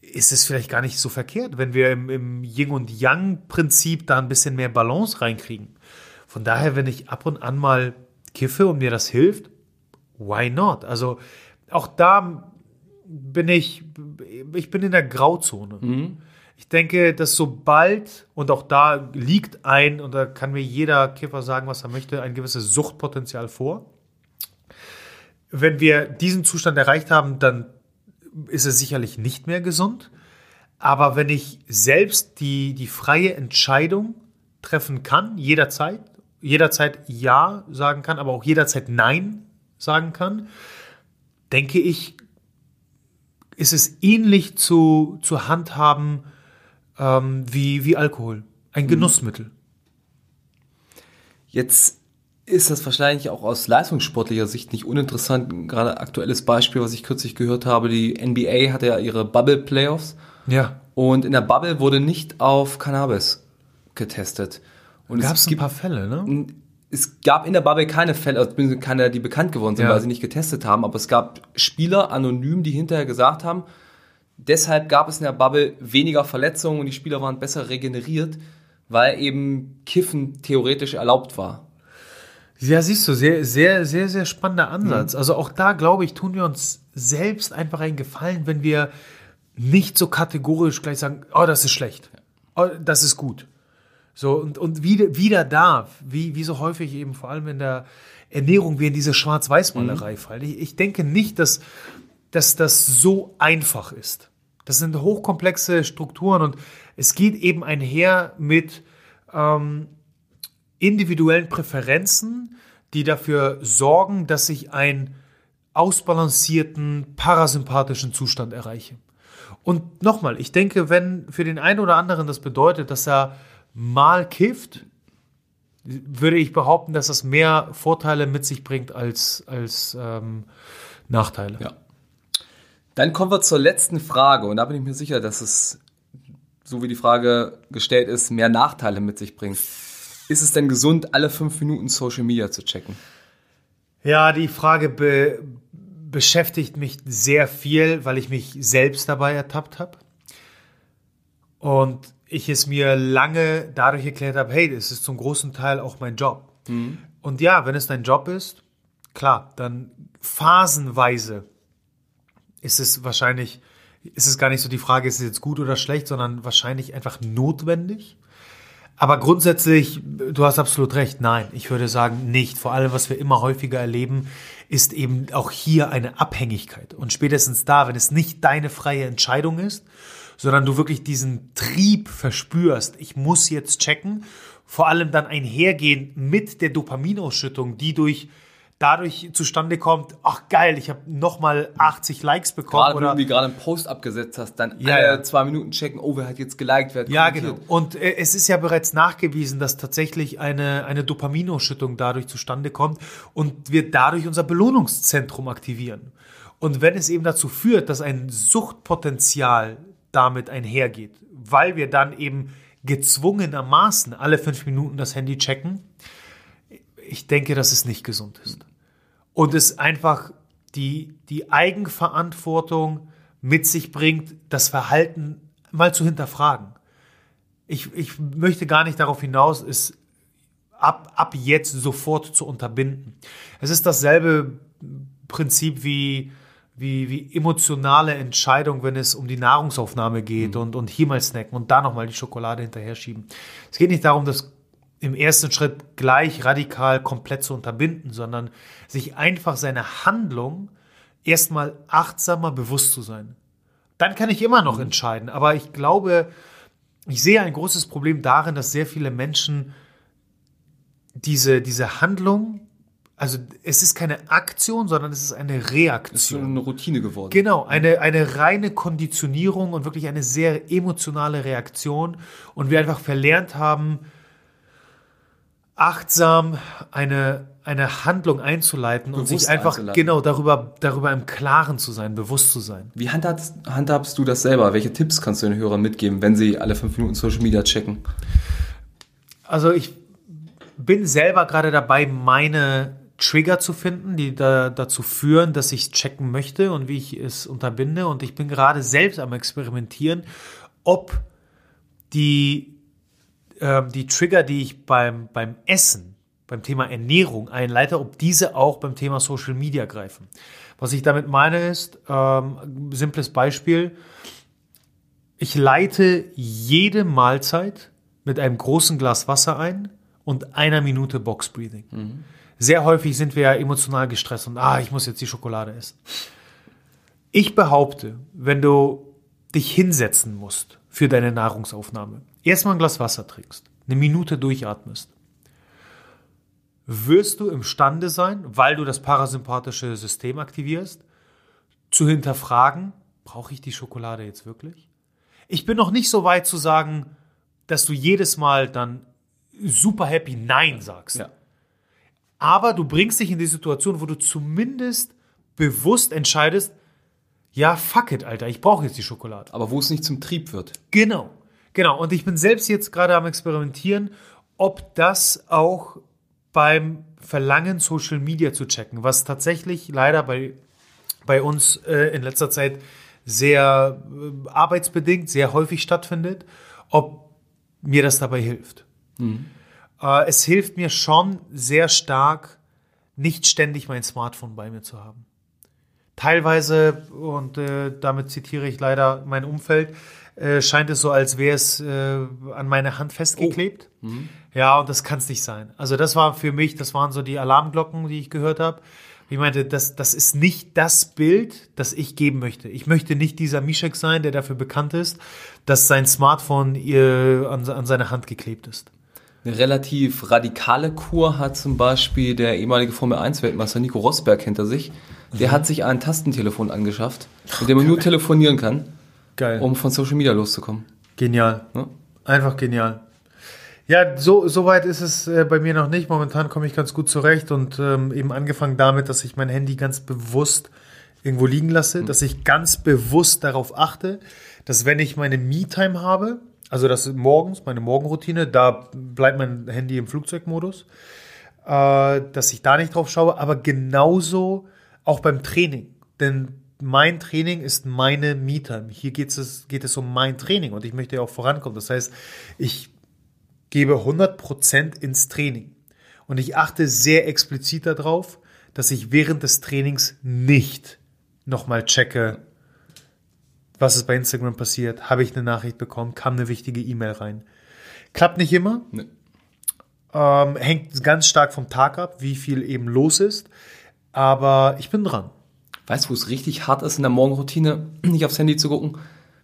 ist es vielleicht gar nicht so verkehrt, wenn wir im, im Yin- und Yang-Prinzip da ein bisschen mehr Balance reinkriegen. Von daher, wenn ich ab und an mal kiffe und mir das hilft, why not? Also auch da bin ich, ich bin in der Grauzone. Ich denke, dass sobald, und auch da liegt ein, und da kann mir jeder Kiffer sagen, was er möchte, ein gewisses Suchtpotenzial vor. Wenn wir diesen Zustand erreicht haben, dann ist es sicherlich nicht mehr gesund. Aber wenn ich selbst die, die freie Entscheidung treffen kann, jederzeit, jederzeit Ja sagen kann, aber auch jederzeit Nein sagen kann, denke ich, ist es ähnlich zu, zu handhaben ähm, wie, wie Alkohol. Ein Genussmittel. Jetzt ist das wahrscheinlich auch aus leistungssportlicher Sicht nicht uninteressant. Gerade aktuelles Beispiel, was ich kürzlich gehört habe, die NBA hatte ja ihre Bubble Playoffs Ja. und in der Bubble wurde nicht auf Cannabis getestet. Und Gab es ein paar Fälle, ne? es gab in der Bubble keine Fälle, also keine, die bekannt geworden sind, Ja. weil sie nicht getestet haben, aber es gab Spieler anonym, die hinterher gesagt haben, deshalb gab es in der Bubble weniger Verletzungen und die Spieler waren besser regeneriert, weil eben Kiffen theoretisch erlaubt war. Ja, siehst du, sehr, sehr, sehr, sehr spannender Ansatz. Mhm. Also auch da, glaube ich, tun wir uns selbst einfach einen Gefallen, wenn wir nicht so kategorisch gleich sagen, oh, das ist schlecht, oh, das ist gut. So, und, und wieder, wieder da, wie, wie so häufig eben, vor allem in der Ernährung, wir in diese Schwarz-Weiß-Malerei mhm. fallen. Ich, ich denke nicht, dass, dass das so einfach ist. Das sind hochkomplexe Strukturen und es geht eben einher mit ähm, individuellen Präferenzen, die dafür sorgen, dass ich einen ausbalancierten parasympathischen Zustand erreiche. Und nochmal, ich denke, wenn für den einen oder anderen das bedeutet, dass er mal kifft, würde ich behaupten, dass das mehr Vorteile mit sich bringt als, als ähm, Nachteile. Ja. Dann kommen wir zur letzten Frage und da bin ich mir sicher, dass es, so wie die Frage gestellt ist, mehr Nachteile mit sich bringt. Ist es denn gesund, alle fünf Minuten Social Media zu checken? Ja, die Frage be beschäftigt mich sehr viel, weil ich mich selbst dabei ertappt habe. Und ich es mir lange dadurch erklärt habe, hey, das ist zum großen Teil auch mein Job. Mhm. Und ja, wenn es dein Job ist, klar, dann phasenweise ist es wahrscheinlich, ist es gar nicht so die Frage, ist es jetzt gut oder schlecht, sondern wahrscheinlich einfach notwendig. Aber grundsätzlich, du hast absolut recht, nein, ich würde sagen nicht. Vor allem, was wir immer häufiger erleben, ist eben auch hier eine Abhängigkeit. Und spätestens da, wenn es nicht deine freie Entscheidung ist, sondern du wirklich diesen Trieb verspürst, ich muss jetzt checken, vor allem dann einhergehen mit der Dopaminausschüttung, die durch dadurch zustande kommt, ach geil, ich habe nochmal 80 Likes bekommen. Gerade oder wenn du gerade einen Post abgesetzt hast, dann ja, alle zwei Minuten checken, oh, wer hat jetzt geliked, wer hat Ja, genau. Und äh, es ist ja bereits nachgewiesen, dass tatsächlich eine, eine Dopaminausschüttung dadurch zustande kommt und wir dadurch unser Belohnungszentrum aktivieren. Und wenn es eben dazu führt, dass ein Suchtpotenzial damit einhergeht, weil wir dann eben gezwungenermaßen alle fünf Minuten das Handy checken, ich denke, dass es nicht gesund ist und es einfach die, die Eigenverantwortung mit sich bringt, das Verhalten mal zu hinterfragen. Ich, ich möchte gar nicht darauf hinaus, es ab, ab jetzt sofort zu unterbinden. Es ist dasselbe Prinzip wie, wie, wie emotionale Entscheidung, wenn es um die Nahrungsaufnahme geht mhm. und, und hier mal snacken und da nochmal die Schokolade hinterher schieben. Es geht nicht darum, dass im ersten Schritt gleich radikal komplett zu unterbinden, sondern sich einfach seine Handlung erstmal achtsamer bewusst zu sein. Dann kann ich immer noch mhm. entscheiden, aber ich glaube, ich sehe ein großes Problem darin, dass sehr viele Menschen diese, diese Handlung, also es ist keine Aktion, sondern es ist eine Reaktion. Es ist eine Routine geworden. Genau, eine, eine reine Konditionierung und wirklich eine sehr emotionale Reaktion und wir einfach verlernt haben, achtsam eine, eine Handlung einzuleiten bewusst und sich einfach genau darüber, darüber im Klaren zu sein, bewusst zu sein. Wie handhabst, handhabst du das selber? Welche Tipps kannst du den Hörern mitgeben, wenn sie alle fünf Minuten Social Media checken? Also ich bin selber gerade dabei, meine Trigger zu finden, die da, dazu führen, dass ich checken möchte und wie ich es unterbinde. Und ich bin gerade selbst am Experimentieren, ob die äh, die Trigger, die ich beim, beim Essen, beim Thema Ernährung einleite, ob diese auch beim Thema Social Media greifen. Was ich damit meine ist, ähm, simples Beispiel, ich leite jede Mahlzeit mit einem großen Glas Wasser ein und einer Minute Box Breathing. Mhm. Sehr häufig sind wir ja emotional gestresst und ah, ich muss jetzt die Schokolade essen. Ich behaupte, wenn du dich hinsetzen musst für deine Nahrungsaufnahme, erstmal ein Glas Wasser trinkst, eine Minute durchatmest, wirst du imstande sein, weil du das parasympathische System aktivierst, zu hinterfragen, brauche ich die Schokolade jetzt wirklich? Ich bin noch nicht so weit zu sagen, dass du jedes Mal dann super happy Nein sagst. Ja. Aber du bringst dich in die Situation, wo du zumindest bewusst entscheidest, ja, fuck it, Alter, ich brauche jetzt die Schokolade. Aber wo es nicht zum Trieb wird. Genau. Genau, und ich bin selbst jetzt gerade am Experimentieren, ob das auch beim Verlangen, Social Media zu checken, was tatsächlich leider bei, bei uns äh, in letzter Zeit sehr äh, arbeitsbedingt, sehr häufig stattfindet, ob mir das dabei hilft. Mhm. Äh, es hilft mir schon sehr stark, nicht ständig mein Smartphone bei mir zu haben. Teilweise, und äh, damit zitiere ich leider mein Umfeld, äh, scheint es so, als wäre es äh, an meine Hand festgeklebt. Oh. Mhm. Ja, und das kann es nicht sein. Also das war für mich, das waren so die Alarmglocken, die ich gehört habe. Ich meinte, das, das ist nicht das Bild, das ich geben möchte. Ich möchte nicht dieser Mischek sein, der dafür bekannt ist, dass sein Smartphone ihr an, an seine Hand geklebt ist. Eine relativ radikale Kur hat zum Beispiel der ehemalige Formel 1-Weltmeister Nico Rosberg hinter sich. Der Mhm. hat sich ein Tastentelefon angeschafft, mit dem man nur telefonieren kann, Geil. um von Social Media loszukommen. Genial. Ja? Einfach genial. Ja, so, so weit ist es äh, bei mir noch nicht. Momentan komme ich ganz gut zurecht und ähm, eben angefangen damit, dass ich mein Handy ganz bewusst irgendwo liegen lasse, dass ich ganz bewusst darauf achte, dass wenn ich meine Me-Time habe, also das morgens, meine Morgenroutine, da bleibt mein Handy im Flugzeugmodus, äh, dass ich da nicht drauf schaue, aber genauso auch beim Training. Denn mein Training ist meine Me-Time. Hier geht es, geht es um mein Training und ich möchte ja auch vorankommen. Das heißt, ich gebe 100% ins Training. Und ich achte sehr explizit darauf, dass ich während des Trainings nicht nochmal checke, was ist bei Instagram passiert, habe ich eine Nachricht bekommen, kam eine wichtige E-Mail rein. Klappt nicht immer, Nee. ähm, hängt ganz stark vom Tag ab, wie viel eben los ist, aber ich bin dran. Weißt du, wo es richtig hart ist in der Morgenroutine, (clears throat) nicht aufs Handy zu gucken?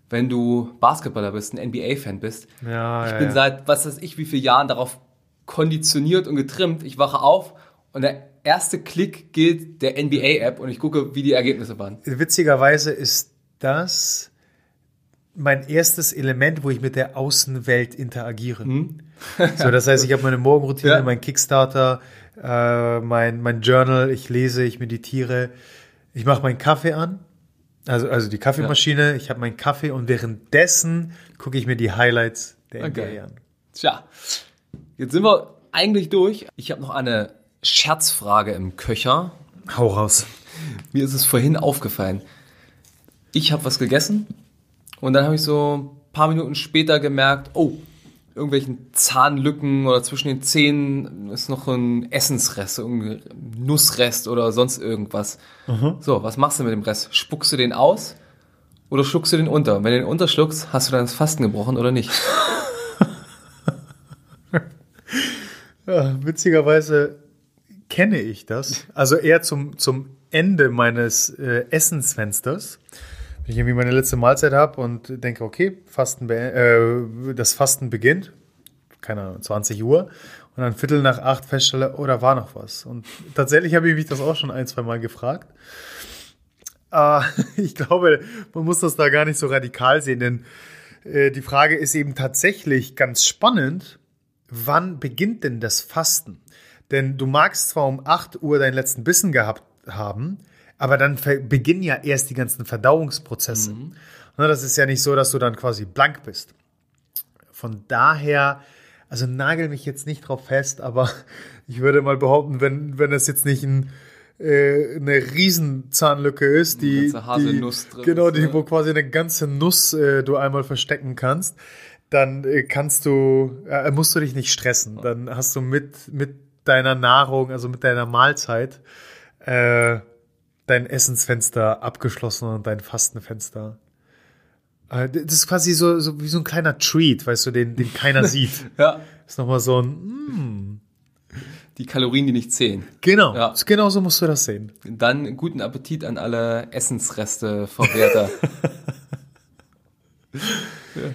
Wenn du Basketballer bist, ein NBA-Fan bist. Ja, Ich ja, bin ja. seit, was weiß ich, wie viele Jahren darauf konditioniert und getrimmt. Ich wache auf und der erste Klick gilt der NBA-App und ich gucke, wie die Ergebnisse waren. Witzigerweise ist das mein erstes Element, wo ich mit der Außenwelt interagiere. (laughs) So, das heißt, ich habe meine Morgenroutine, Ja. mein Kickstarter, äh, mein, mein Journal, ich lese, ich meditiere, ich mache meinen Kaffee an, also, also die Kaffeemaschine, ich habe meinen Kaffee und währenddessen gucke ich mir die Highlights der NBA Okay. an. Tja, jetzt sind wir eigentlich durch. Ich habe noch eine Scherzfrage im Köcher. Hau raus. Mir ist es vorhin aufgefallen. Ich habe was gegessen und dann habe ich so ein paar Minuten später gemerkt, oh, irgendwelchen Zahnlücken oder zwischen den Zähnen ist noch ein Essensrest, irgendein Nussrest oder sonst irgendwas. So, was machst du mit dem Rest? Spuckst du den aus oder schluckst du den unter? Wenn du den unterschluckst, hast du dann das Fasten gebrochen oder nicht? (laughs) Ja, witzigerweise kenne ich das. Also eher zum, zum Ende meines äh, Essensfensters. Wenn ich irgendwie meine letzte Mahlzeit habe und denke, okay, Fasten äh, das Fasten beginnt, keine Ahnung, 20 Uhr, und dann Viertel nach acht feststelle, oh, da war noch was. Und tatsächlich habe ich mich das auch schon ein, zwei Mal gefragt. Äh, (laughs) ich glaube, man muss das da gar nicht so radikal sehen, denn äh, die Frage ist eben tatsächlich ganz spannend, wann beginnt denn das Fasten? Denn du magst zwar um 8 Uhr deinen letzten Bissen gehabt haben, aber dann beginnen ja erst die ganzen Verdauungsprozesse. Ne, Das ist ja nicht so, dass du dann quasi blank bist. Von daher, also nagel mich jetzt nicht drauf fest, aber (laughs) ich würde mal behaupten, wenn, wenn es jetzt nicht ein, äh, eine Riesenzahnlücke ist, die, die drin genau, die, ne? wo quasi eine ganze Nuss äh, du einmal verstecken kannst, dann äh, kannst du, äh, musst du dich nicht stressen. Dann hast du mit, mit deiner Nahrung, also mit deiner Mahlzeit, äh, dein Essensfenster abgeschlossen und dein Fastenfenster. Äh, Das ist quasi so, so wie so ein kleiner Treat, weißt du, den, den keiner (laughs) sieht. Ja. ist nochmal so ein, mm, Die Kalorien, die nicht zählen. genau, Ja. genau so musst du das sehen. Dann guten Appetit an alle Essensreste-Verwerter. (laughs) ja,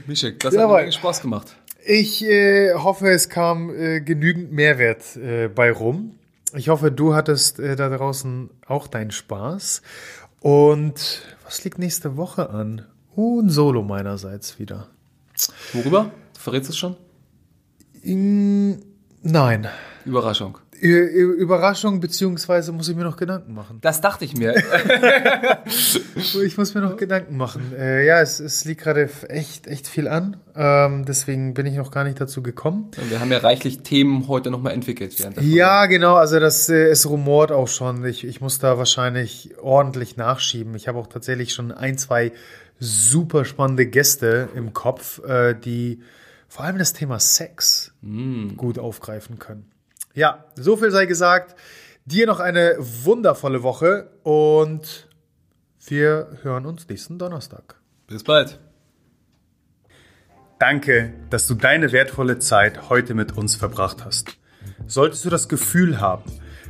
Mischek, das hat Jawohl. mir Spaß gemacht. Ich äh, hoffe, es kam äh, genügend Mehrwert äh, bei rum. Ich hoffe, du hattest äh, da draußen auch deinen Spaß. Und was liegt nächste Woche an? Uh, ein Solo meinerseits wieder. Worüber? Du verrätst es schon? Mm, nein. Überraschung. Überraschung, beziehungsweise muss ich mir noch Gedanken machen. Das dachte ich mir. (laughs) Ich muss mir noch Gedanken machen. Äh, ja, es, es liegt gerade echt, echt viel an. Ähm, deswegen bin ich noch gar nicht dazu gekommen. Wir haben ja reichlich Themen heute nochmal entwickelt. Während der Folge. Ja, genau. Also das äh, es rumort auch schon. Ich, ich muss da wahrscheinlich ordentlich nachschieben. Ich habe auch tatsächlich schon ein, zwei super spannende Gäste im Kopf, äh, die vor allem das Thema Sex gut aufgreifen können. Ja, so viel sei gesagt. Dir noch eine wundervolle Woche und wir hören uns nächsten Donnerstag. Bis bald. Danke, dass du deine wertvolle Zeit heute mit uns verbracht hast. Solltest du das Gefühl haben,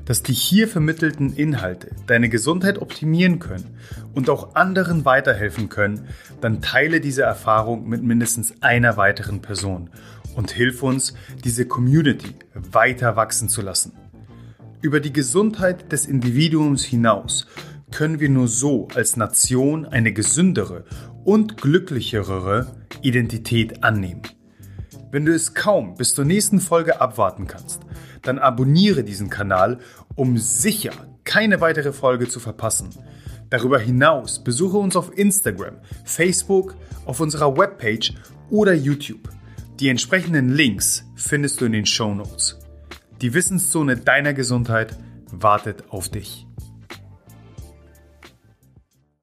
dass die hier vermittelten Inhalte deine Gesundheit optimieren können und auch anderen weiterhelfen können, dann teile diese Erfahrung mit mindestens einer weiteren Person und hilf uns, diese Community weiter wachsen zu lassen. Über die Gesundheit des Individuums hinaus können wir nur so als Nation eine gesündere und glücklichere Identität annehmen. Wenn du es kaum bis zur nächsten Folge abwarten kannst, dann abonniere diesen Kanal, um sicher keine weitere Folge zu verpassen. Darüber hinaus besuche uns auf Instagram, Facebook, auf unserer Webpage oder YouTube. Die entsprechenden Links findest du in den Show Notes. Die Wissenszone deiner Gesundheit wartet auf dich.